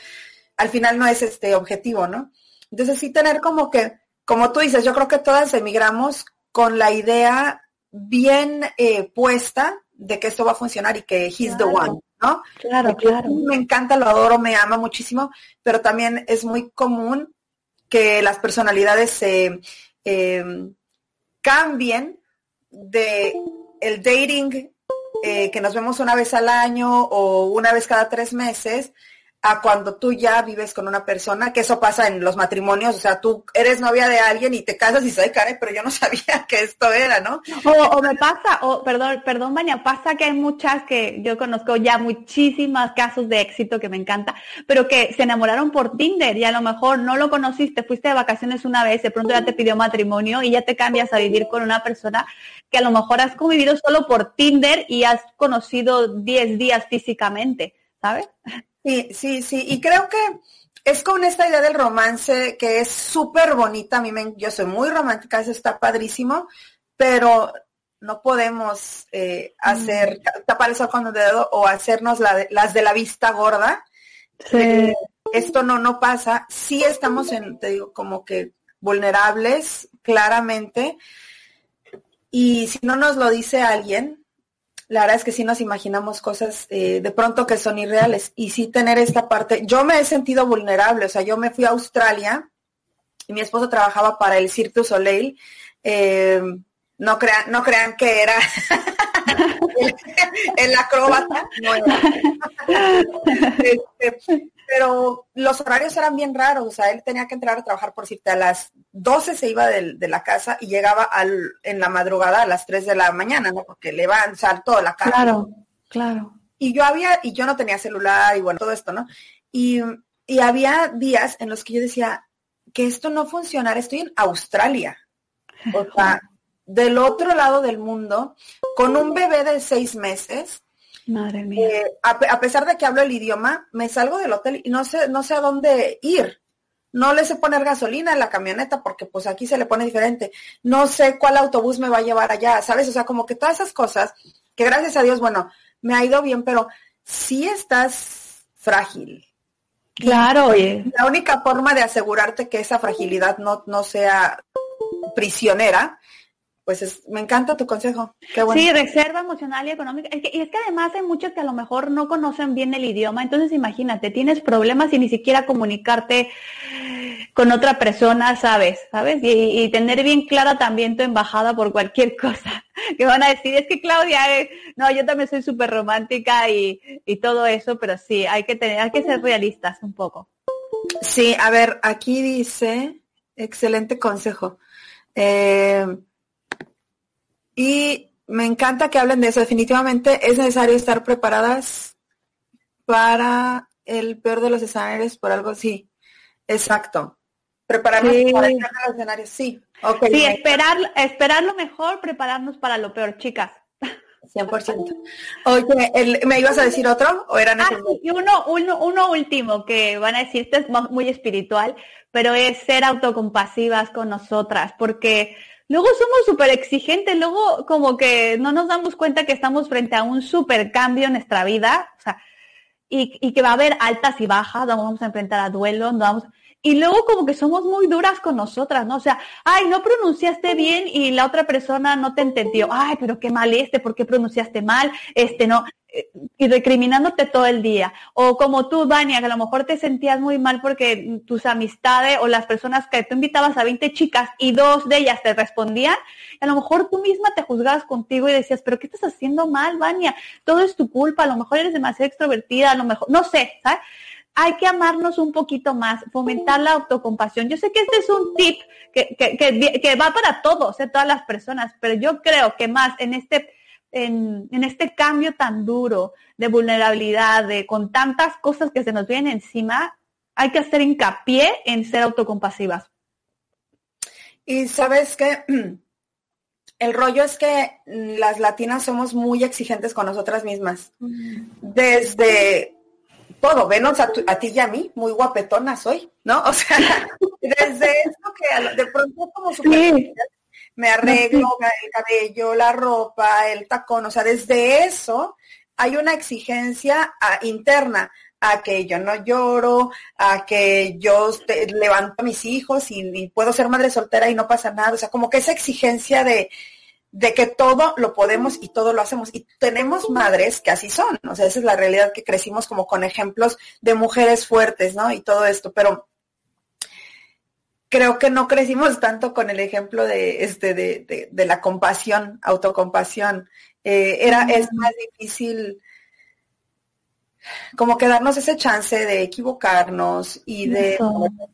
al final no es este objetivo, ¿no? Entonces sí tener como que, como tú dices, yo creo que todas emigramos con la idea bien eh, puesta de que esto va a funcionar y que he's the one, ¿no? Claro, claro. Me encanta, lo adoro, me ama muchísimo, pero también es muy común que las personalidades se em, cambien de el dating eh, que nos vemos una vez al año o una vez cada tres meses a cuando tú ya vives con una persona, que eso pasa en los matrimonios, o sea, tú eres novia de alguien y te casas y se caray, pero yo no (laughs) sabía que esto era, ¿no? O, me pasa, o perdón, perdón, Baña, pasa que hay muchas que yo conozco ya muchísimos casos de éxito que me encanta, pero que se enamoraron por Tinder y a lo mejor no lo conociste, fuiste de vacaciones una vez, de pronto ya te pidió matrimonio y ya te cambias a vivir con una persona que a lo mejor has convivido solo por Tinder y has conocido 10 días físicamente, ¿sabes? Sí, sí, sí. Y creo que es con esta idea del romance que es súper bonita. A mí me, yo soy muy romántica, eso está padrísimo, pero no podemos eh, hacer, mm. tapar el sol con el dedo o hacernos las de la vista gorda. Sí. esto no, no pasa. Sí estamos en, te digo, como que vulnerables, claramente. Y si no nos lo dice alguien, la verdad es que sí nos imaginamos cosas eh, de pronto que son irreales y sí tener esta parte. Yo me he sentido vulnerable, o sea, yo me fui a Australia y mi esposo trabajaba para el Cirque du Soleil. Eh, no crean, no crean que era (laughs) el, acróbata, no (laughs) este, pero los horarios eran bien raros, o sea, él tenía que entrar a trabajar por cierto a las 12 se iba de, la casa y llegaba al, en la madrugada a las 3 de la mañana, ¿no? Porque le va a toda la casa. Claro, claro. Y yo había, y yo no tenía celular y bueno, todo esto, ¿no? Y, y había días en los que yo decía que esto no funcionara, estoy en Australia. O sea, del otro lado del mundo, con un bebé de seis meses, Madre eh, mía. a, pesar de que hablo el idioma, me salgo del hotel y no sé, no sé a dónde ir. no le sé poner gasolina en la camioneta porque pues aquí se le pone diferente, no sé cuál autobús me va a llevar allá, ¿sabes? O sea, como que todas esas cosas que gracias a Dios, bueno, me ha ido bien, pero sí estás frágil. Claro, oye. La única forma de asegurarte que esa fragilidad no, no sea prisionera pues es, me encanta tu consejo. Qué bueno. Sí, reserva emocional y económica. y es que además hay muchos que a lo mejor no conocen bien el idioma, entonces imagínate, tienes problemas y ni siquiera comunicarte con otra persona, sabes, ¿sabes? Y, tener bien clara también tu embajada por cualquier (laughs) cosa. Que van a decir, es que Claudia, eh, no, yo también soy súper romántica y, y todo eso, pero sí, hay que tener, hay que ser realistas un poco. Sí, a ver, aquí dice, excelente consejo. Eh, y me encanta que hablen de eso. Definitivamente es necesario estar preparadas para el peor de los escenarios por algo así. Exacto. Prepararnos para el peor de los escenarios, sí. sí, esperar, esperar lo mejor, prepararnos para lo peor, chicas. 100%. Oye, ¿me ibas a decir otro o eran ah, uno, uno, uno último que van a decir, esto es muy espiritual, pero es ser autocompasivas con nosotras, porque luego somos súper exigentes, luego como que no nos damos cuenta que estamos frente a un súper cambio en nuestra vida, o sea, y, que va a haber altas y bajas, vamos a enfrentar a duelo, vamos, y luego como que somos muy duras con nosotras, ¿no? O sea, ay, no pronunciaste bien y la otra persona no te entendió, ay, pero qué mal este, ¿por qué pronunciaste mal? Este, no, y recriminándote todo el día. O como tú, Dania, que a lo mejor te sentías muy mal porque tus amistades o las personas que tú invitabas a 20 chicas y dos de ellas te respondían, a lo mejor tú misma te juzgabas contigo y decías, pero ¿qué estás haciendo mal, Vania? Todo es tu culpa, a lo mejor eres demasiado extrovertida, a lo mejor, no sé, ¿sabes? Hay que amarnos un poquito más, fomentar la autocompasión. Yo sé que este es un tip que, que, que, que va para todos, ¿eh? todas las personas, pero yo creo que más en este en, este cambio tan duro de vulnerabilidad, de con tantas cosas que se nos vienen encima, hay que hacer hincapié en ser autocompasivas. Y sabes que el rollo es que las latinas somos muy exigentes con nosotras mismas. Desde todo, venos a, ti y a mí, muy guapetona soy, ¿no? O sea, (laughs) desde eso que de pronto como super me arreglo el cabello, la ropa, el tacón, o sea, desde eso hay una exigencia ah, interna a que yo no lloro, a que yo levanto a mis hijos y, puedo ser madre soltera y no pasa nada, o sea, como que esa exigencia de, de que todo lo podemos y todo lo hacemos. Y tenemos madres que así son, o sea, esa es la realidad que crecimos como con ejemplos de mujeres fuertes, ¿no? Y todo esto, pero creo que no crecimos tanto con el ejemplo de, este, de, de, la compasión, autocompasión. Eh, era, es más difícil como que darnos ese chance de equivocarnos y de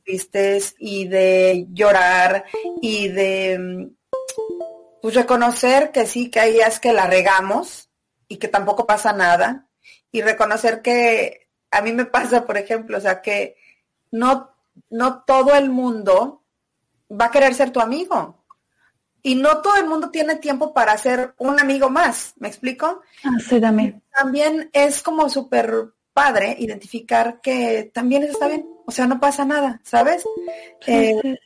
tristes y de llorar y de pues reconocer que sí, que hay días que la regamos y que tampoco pasa nada. Y reconocer que a mí me pasa, por ejemplo, o sea, que no no todo el mundo va a querer ser tu amigo. Y no todo el mundo tiene tiempo para ser un amigo más, ¿me explico? Ah, sí, también. También es como súper padre identificar que también eso está bien, o sea, no pasa nada, ¿sabes? Sí, eh,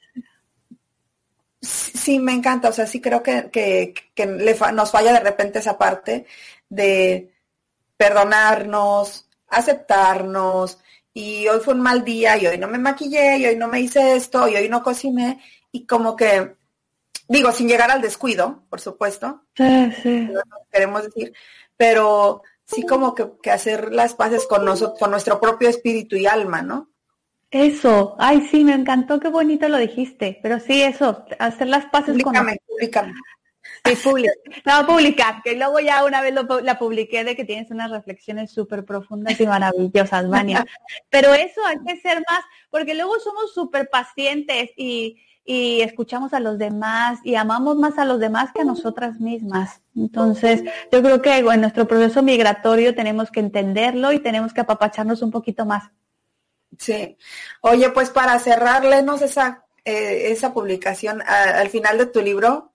sí, me encanta, o sea, sí creo que, que, nos falla de repente esa parte de perdonarnos, aceptarnos, y hoy fue un mal día y hoy no me maquillé y hoy no me hice esto y hoy no cociné y como que, digo, sin llegar al descuido, por supuesto, sí, sí. queremos decir, pero sí como que, hacer las paces con, nosotros, con nuestro propio espíritu y alma, ¿no? Eso, ay sí, me encantó, qué bonito lo dijiste, pero sí, eso, hacer las paces con... Públicame. Sí, publicar. No, publicar, que luego ya una vez la publiqué de que tienes unas reflexiones súper profundas y maravillosas, Vania. Pero eso hay que ser más, porque luego somos súper pacientes y, y escuchamos a los demás y amamos más a los demás que a nosotras mismas. Entonces, yo creo que en nuestro proceso migratorio tenemos que entenderlo y tenemos que apapacharnos un poquito más. Sí. Oye, pues para cerrarlenos esa, eh, esa publicación al final de tu libro,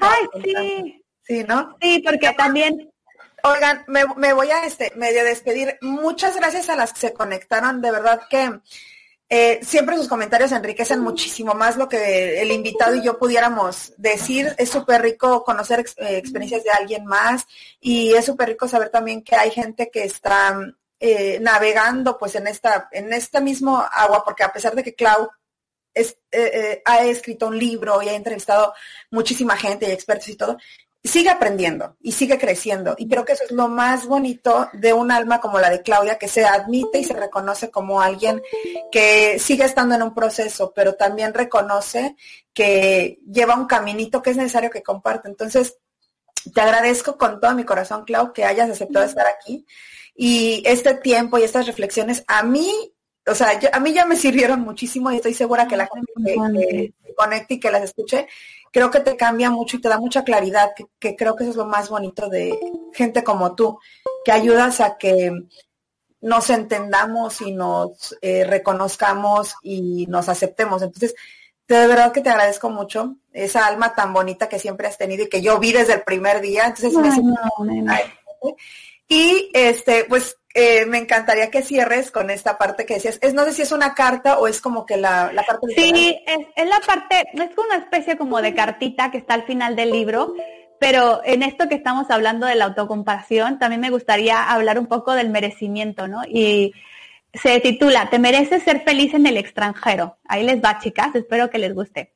Ay, sí. Sí, ¿no? Sí, porque también... Oigan, me, voy a este medio despedir. Muchas gracias a las que se conectaron. De verdad que Eh, siempre sus comentarios enriquecen muchísimo más lo que el invitado y yo pudiéramos decir. Es súper rico conocer eh, experiencias de alguien más y es súper rico saber también que hay gente que está eh, navegando pues en esta, en este mismo agua, porque a pesar de que Clau ha escrito un libro y ha entrevistado muchísima gente y expertos y todo, sigue aprendiendo y sigue creciendo. Y creo que eso es lo más bonito de un alma como la de Claudia, que se admite y se reconoce como alguien que sigue estando en un proceso, pero también reconoce que lleva un caminito que es necesario que comparte. Entonces, te agradezco con todo mi corazón, Clau, que hayas aceptado estar aquí. Y este tiempo y estas reflexiones a mí, o sea, a mí ya me sirvieron muchísimo y estoy segura que la gente que, que conecte y que las escuche creo que te cambia mucho y te da mucha claridad, que, creo que eso es lo más bonito de gente como tú, que ayudas a que nos entendamos y nos eh, reconozcamos y nos aceptemos. Entonces, de verdad que te agradezco mucho esa alma tan bonita que siempre has tenido y que yo vi desde el primer día. Entonces, y este, pues eh, me encantaría que cierres con esta parte que decías. Es, no sé si es una carta o es como que la, la parte... Sí, es, es, la parte, es una especie como de cartita que está al final del libro, pero en esto que estamos hablando de la autocompasión, también me gustaría hablar un poco del merecimiento, ¿no? Y se titula, Te mereces ser feliz en el extranjero. Ahí les va, chicas, espero que les guste.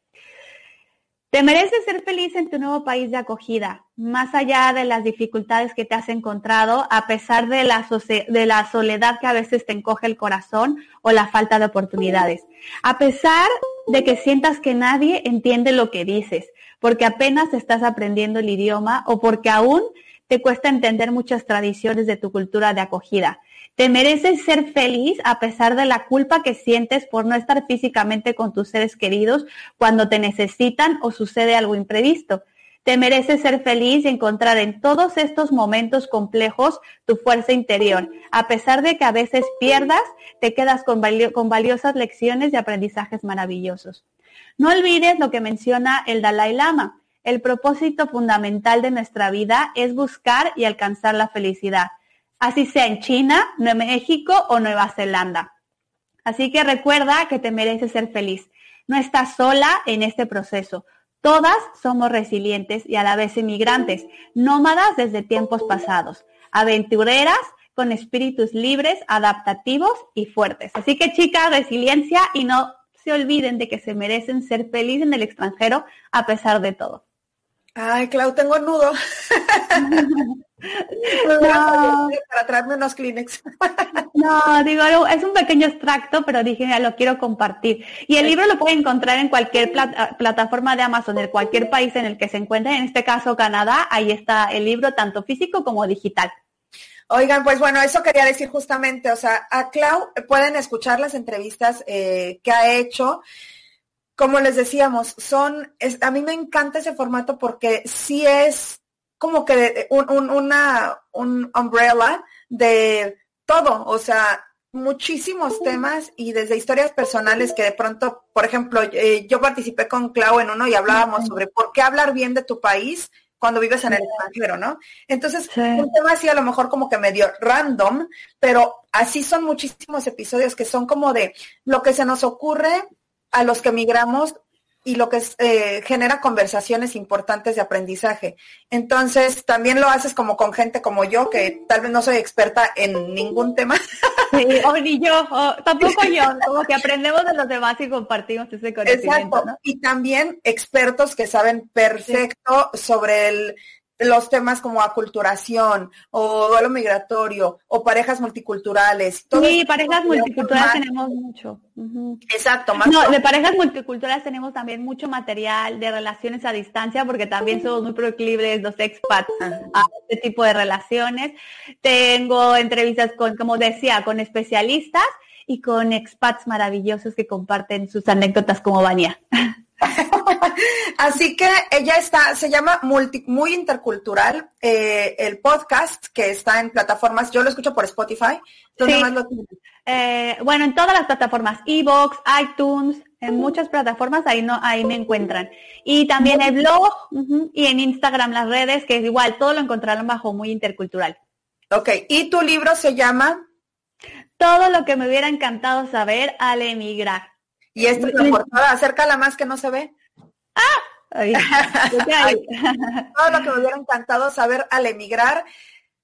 Te mereces ser feliz en tu nuevo país de acogida, más allá de las dificultades que te has encontrado, a pesar de la, de la, soledad que a veces te encoge el corazón o la falta de oportunidades. A pesar de que sientas que nadie entiende lo que dices, porque apenas estás aprendiendo el idioma o porque aún te cuesta entender muchas tradiciones de tu cultura de acogida. Te mereces ser feliz a pesar de la culpa que sientes por no estar físicamente con tus seres queridos cuando te necesitan o sucede algo imprevisto. Te mereces ser feliz y encontrar en todos estos momentos complejos tu fuerza interior. A pesar de que a veces pierdas, te quedas con, con valiosas lecciones y aprendizajes maravillosos. No olvides lo que menciona el Dalai Lama. El propósito fundamental de nuestra vida es buscar y alcanzar la felicidad así sea en China, Nuevo México o Nueva Zelanda. Así que recuerda que te mereces ser feliz. No estás sola en este proceso. Todas somos resilientes y a la vez inmigrantes, nómadas desde tiempos pasados, aventureras con espíritus libres, adaptativos y fuertes. Así que chicas, resiliencia y no se olviden de que se merecen ser felices en el extranjero a pesar de todo. Ay, Clau, tengo nudo. (laughs) no. Para traerme unos Kleenex. (laughs) no, digo, es un pequeño extracto, pero dije, ya lo quiero compartir. Y el libro lo pueden encontrar en cualquier plataforma de Amazon, en cualquier país en el que se encuentre, en este caso Canadá, ahí está el libro, tanto físico como digital. Oigan, pues bueno, eso quería decir justamente, o sea, a Clau pueden escuchar las entrevistas eh, que ha hecho como les decíamos, son, a mí me encanta ese formato porque sí es como que un, una, un umbrella de todo, o sea, muchísimos temas y desde historias personales que de pronto, por ejemplo, eh, yo participé con Clau en uno y hablábamos sobre por qué hablar bien de tu país cuando vives en el extranjero, ¿no? Entonces, un tema así a lo mejor como que medio random, pero así son muchísimos episodios que son como de lo que se nos ocurre a los que migramos y lo que eh, genera conversaciones importantes de aprendizaje. Entonces, también lo haces como con gente como yo, que tal vez no soy experta en ningún tema. Sí, o ni yo, tampoco yo, (laughs) como que aprendemos de los demás y compartimos ese conocimiento. Exacto. Y también expertos que saben perfecto sobre el los temas como aculturación o duelo migratorio o parejas multiculturales. sí, parejas multiculturales tenemos mucho. Exacto. Más no, de parejas multiculturales tenemos también mucho material de relaciones a distancia porque también somos muy proclives los expats a este tipo de relaciones. Tengo entrevistas con, como decía, con especialistas y con expats maravillosos que comparten sus anécdotas como Vania. (laughs) Así que ella está, se llama multi, muy intercultural, eh, el podcast que está en plataformas, yo lo escucho por Spotify. Eh, bueno, en todas las plataformas, Evox, iTunes, en muchas plataformas ahí no, ahí me encuentran. Y también el blog y en Instagram las redes, que es igual, todo lo encontrarán bajo muy intercultural. Ok, y tu libro se llama todo lo que me hubiera encantado saber al emigrar. Y esto es la portada, acércala más que no se ve. ¡Ah! (laughs) todo lo que me hubiera encantado saber al emigrar.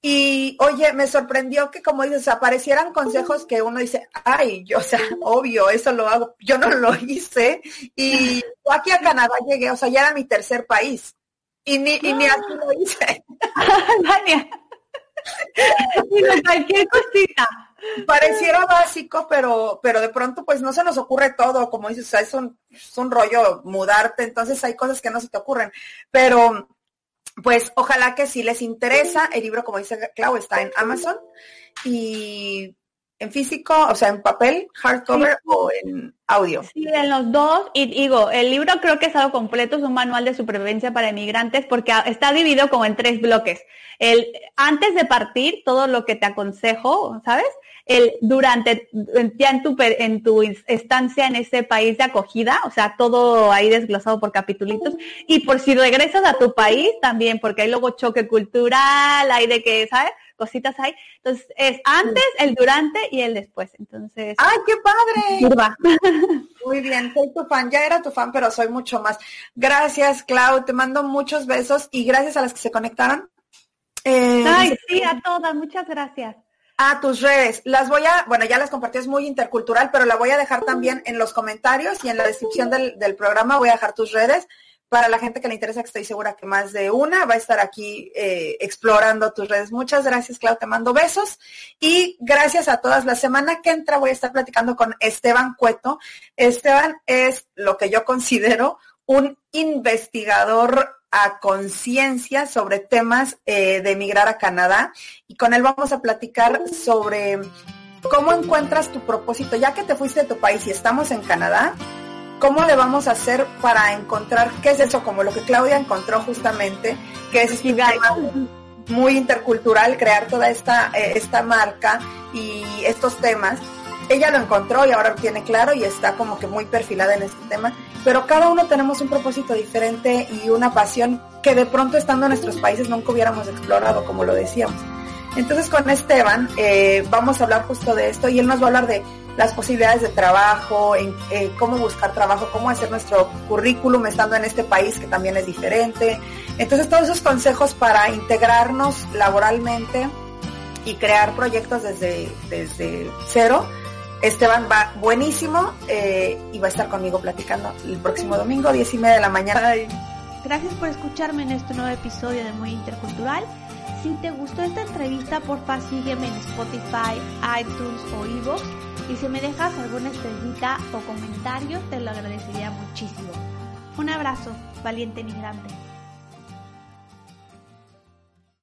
Y oye, me sorprendió que como dices, aparecieran consejos que uno dice, ay, yo, o sea, obvio, eso lo hago, yo no lo hice. Y aquí a Canadá llegué, o sea, ya era mi tercer país. Y ni, y ni así lo hice. (laughs) cualquier (laughs) cosita. Pareciera básico, pero, pero de pronto pues no se nos ocurre todo, como dices, es un, es un rollo mudarte, entonces hay cosas que no se te ocurren. Pero pues ojalá que si les interesa, el libro, como dice Clau, está en Amazon y en físico, o sea, en papel, hardcover o en audio. Sí, en los dos. Y digo, el libro creo que es algo completo, es un manual de supervivencia para inmigrantes porque está dividido como en tres bloques. El antes de partir, todo lo que te aconsejo, ¿sabes? El durante, ya en tu, en tu estancia en ese país de acogida, o sea, todo ahí desglosado por capitulitos. Y por si regresas a tu país también, porque hay luego choque cultural, hay de que, ¿sabes? Cositas hay. Entonces, es antes, el durante y el después. Entonces. ¡Ay, qué padre! (laughs) Muy bien, soy tu fan. Ya era tu fan, pero soy mucho más. Gracias, Clau. Te mando muchos besos y gracias a las que se conectaron. Eh, Ay, sí, a todas. Muchas gracias. A tus redes. Las voy a, bueno, ya las compartí, es muy intercultural, pero la voy a dejar también en los comentarios y en la descripción del, del programa voy a dejar tus redes para la gente que le interesa, que estoy segura que más de una va a estar aquí eh, explorando tus redes. Muchas gracias, Clau, te mando besos. Y gracias a todas. La semana que entra voy a estar platicando con Esteban Cueto. Esteban es lo que yo considero un investigador a conciencia sobre temas eh, de emigrar a Canadá. Y con él vamos a platicar sobre cómo encuentras tu propósito, ya que te fuiste de tu país y estamos en Canadá ¿Cómo le vamos a hacer para encontrar qué es eso? Como lo que Claudia encontró justamente, que es este muy intercultural, crear toda esta, eh, esta marca y estos temas. Ella lo encontró y ahora lo tiene claro y está como que muy perfilada en este tema. Pero cada uno tenemos un propósito diferente y una pasión que de pronto estando en nuestros países nunca hubiéramos explorado, como lo decíamos. Entonces con Esteban eh, vamos a hablar justo de esto y él nos va a hablar de las posibilidades de trabajo, eh, cómo buscar trabajo, cómo hacer nuestro currículum estando en este país que también es diferente. Entonces todos esos consejos para integrarnos laboralmente y crear proyectos desde, desde cero. Esteban va buenísimo eh, y va a estar conmigo platicando el próximo domingo, diez y media de la mañana. Gracias por escucharme en este nuevo episodio de Muy Intercultural. Si te gustó esta entrevista, porfa sígueme en Spotify, iTunes o Evox y si me dejas alguna estrellita o comentario, te lo agradecería muchísimo. Un abrazo, valiente migrante.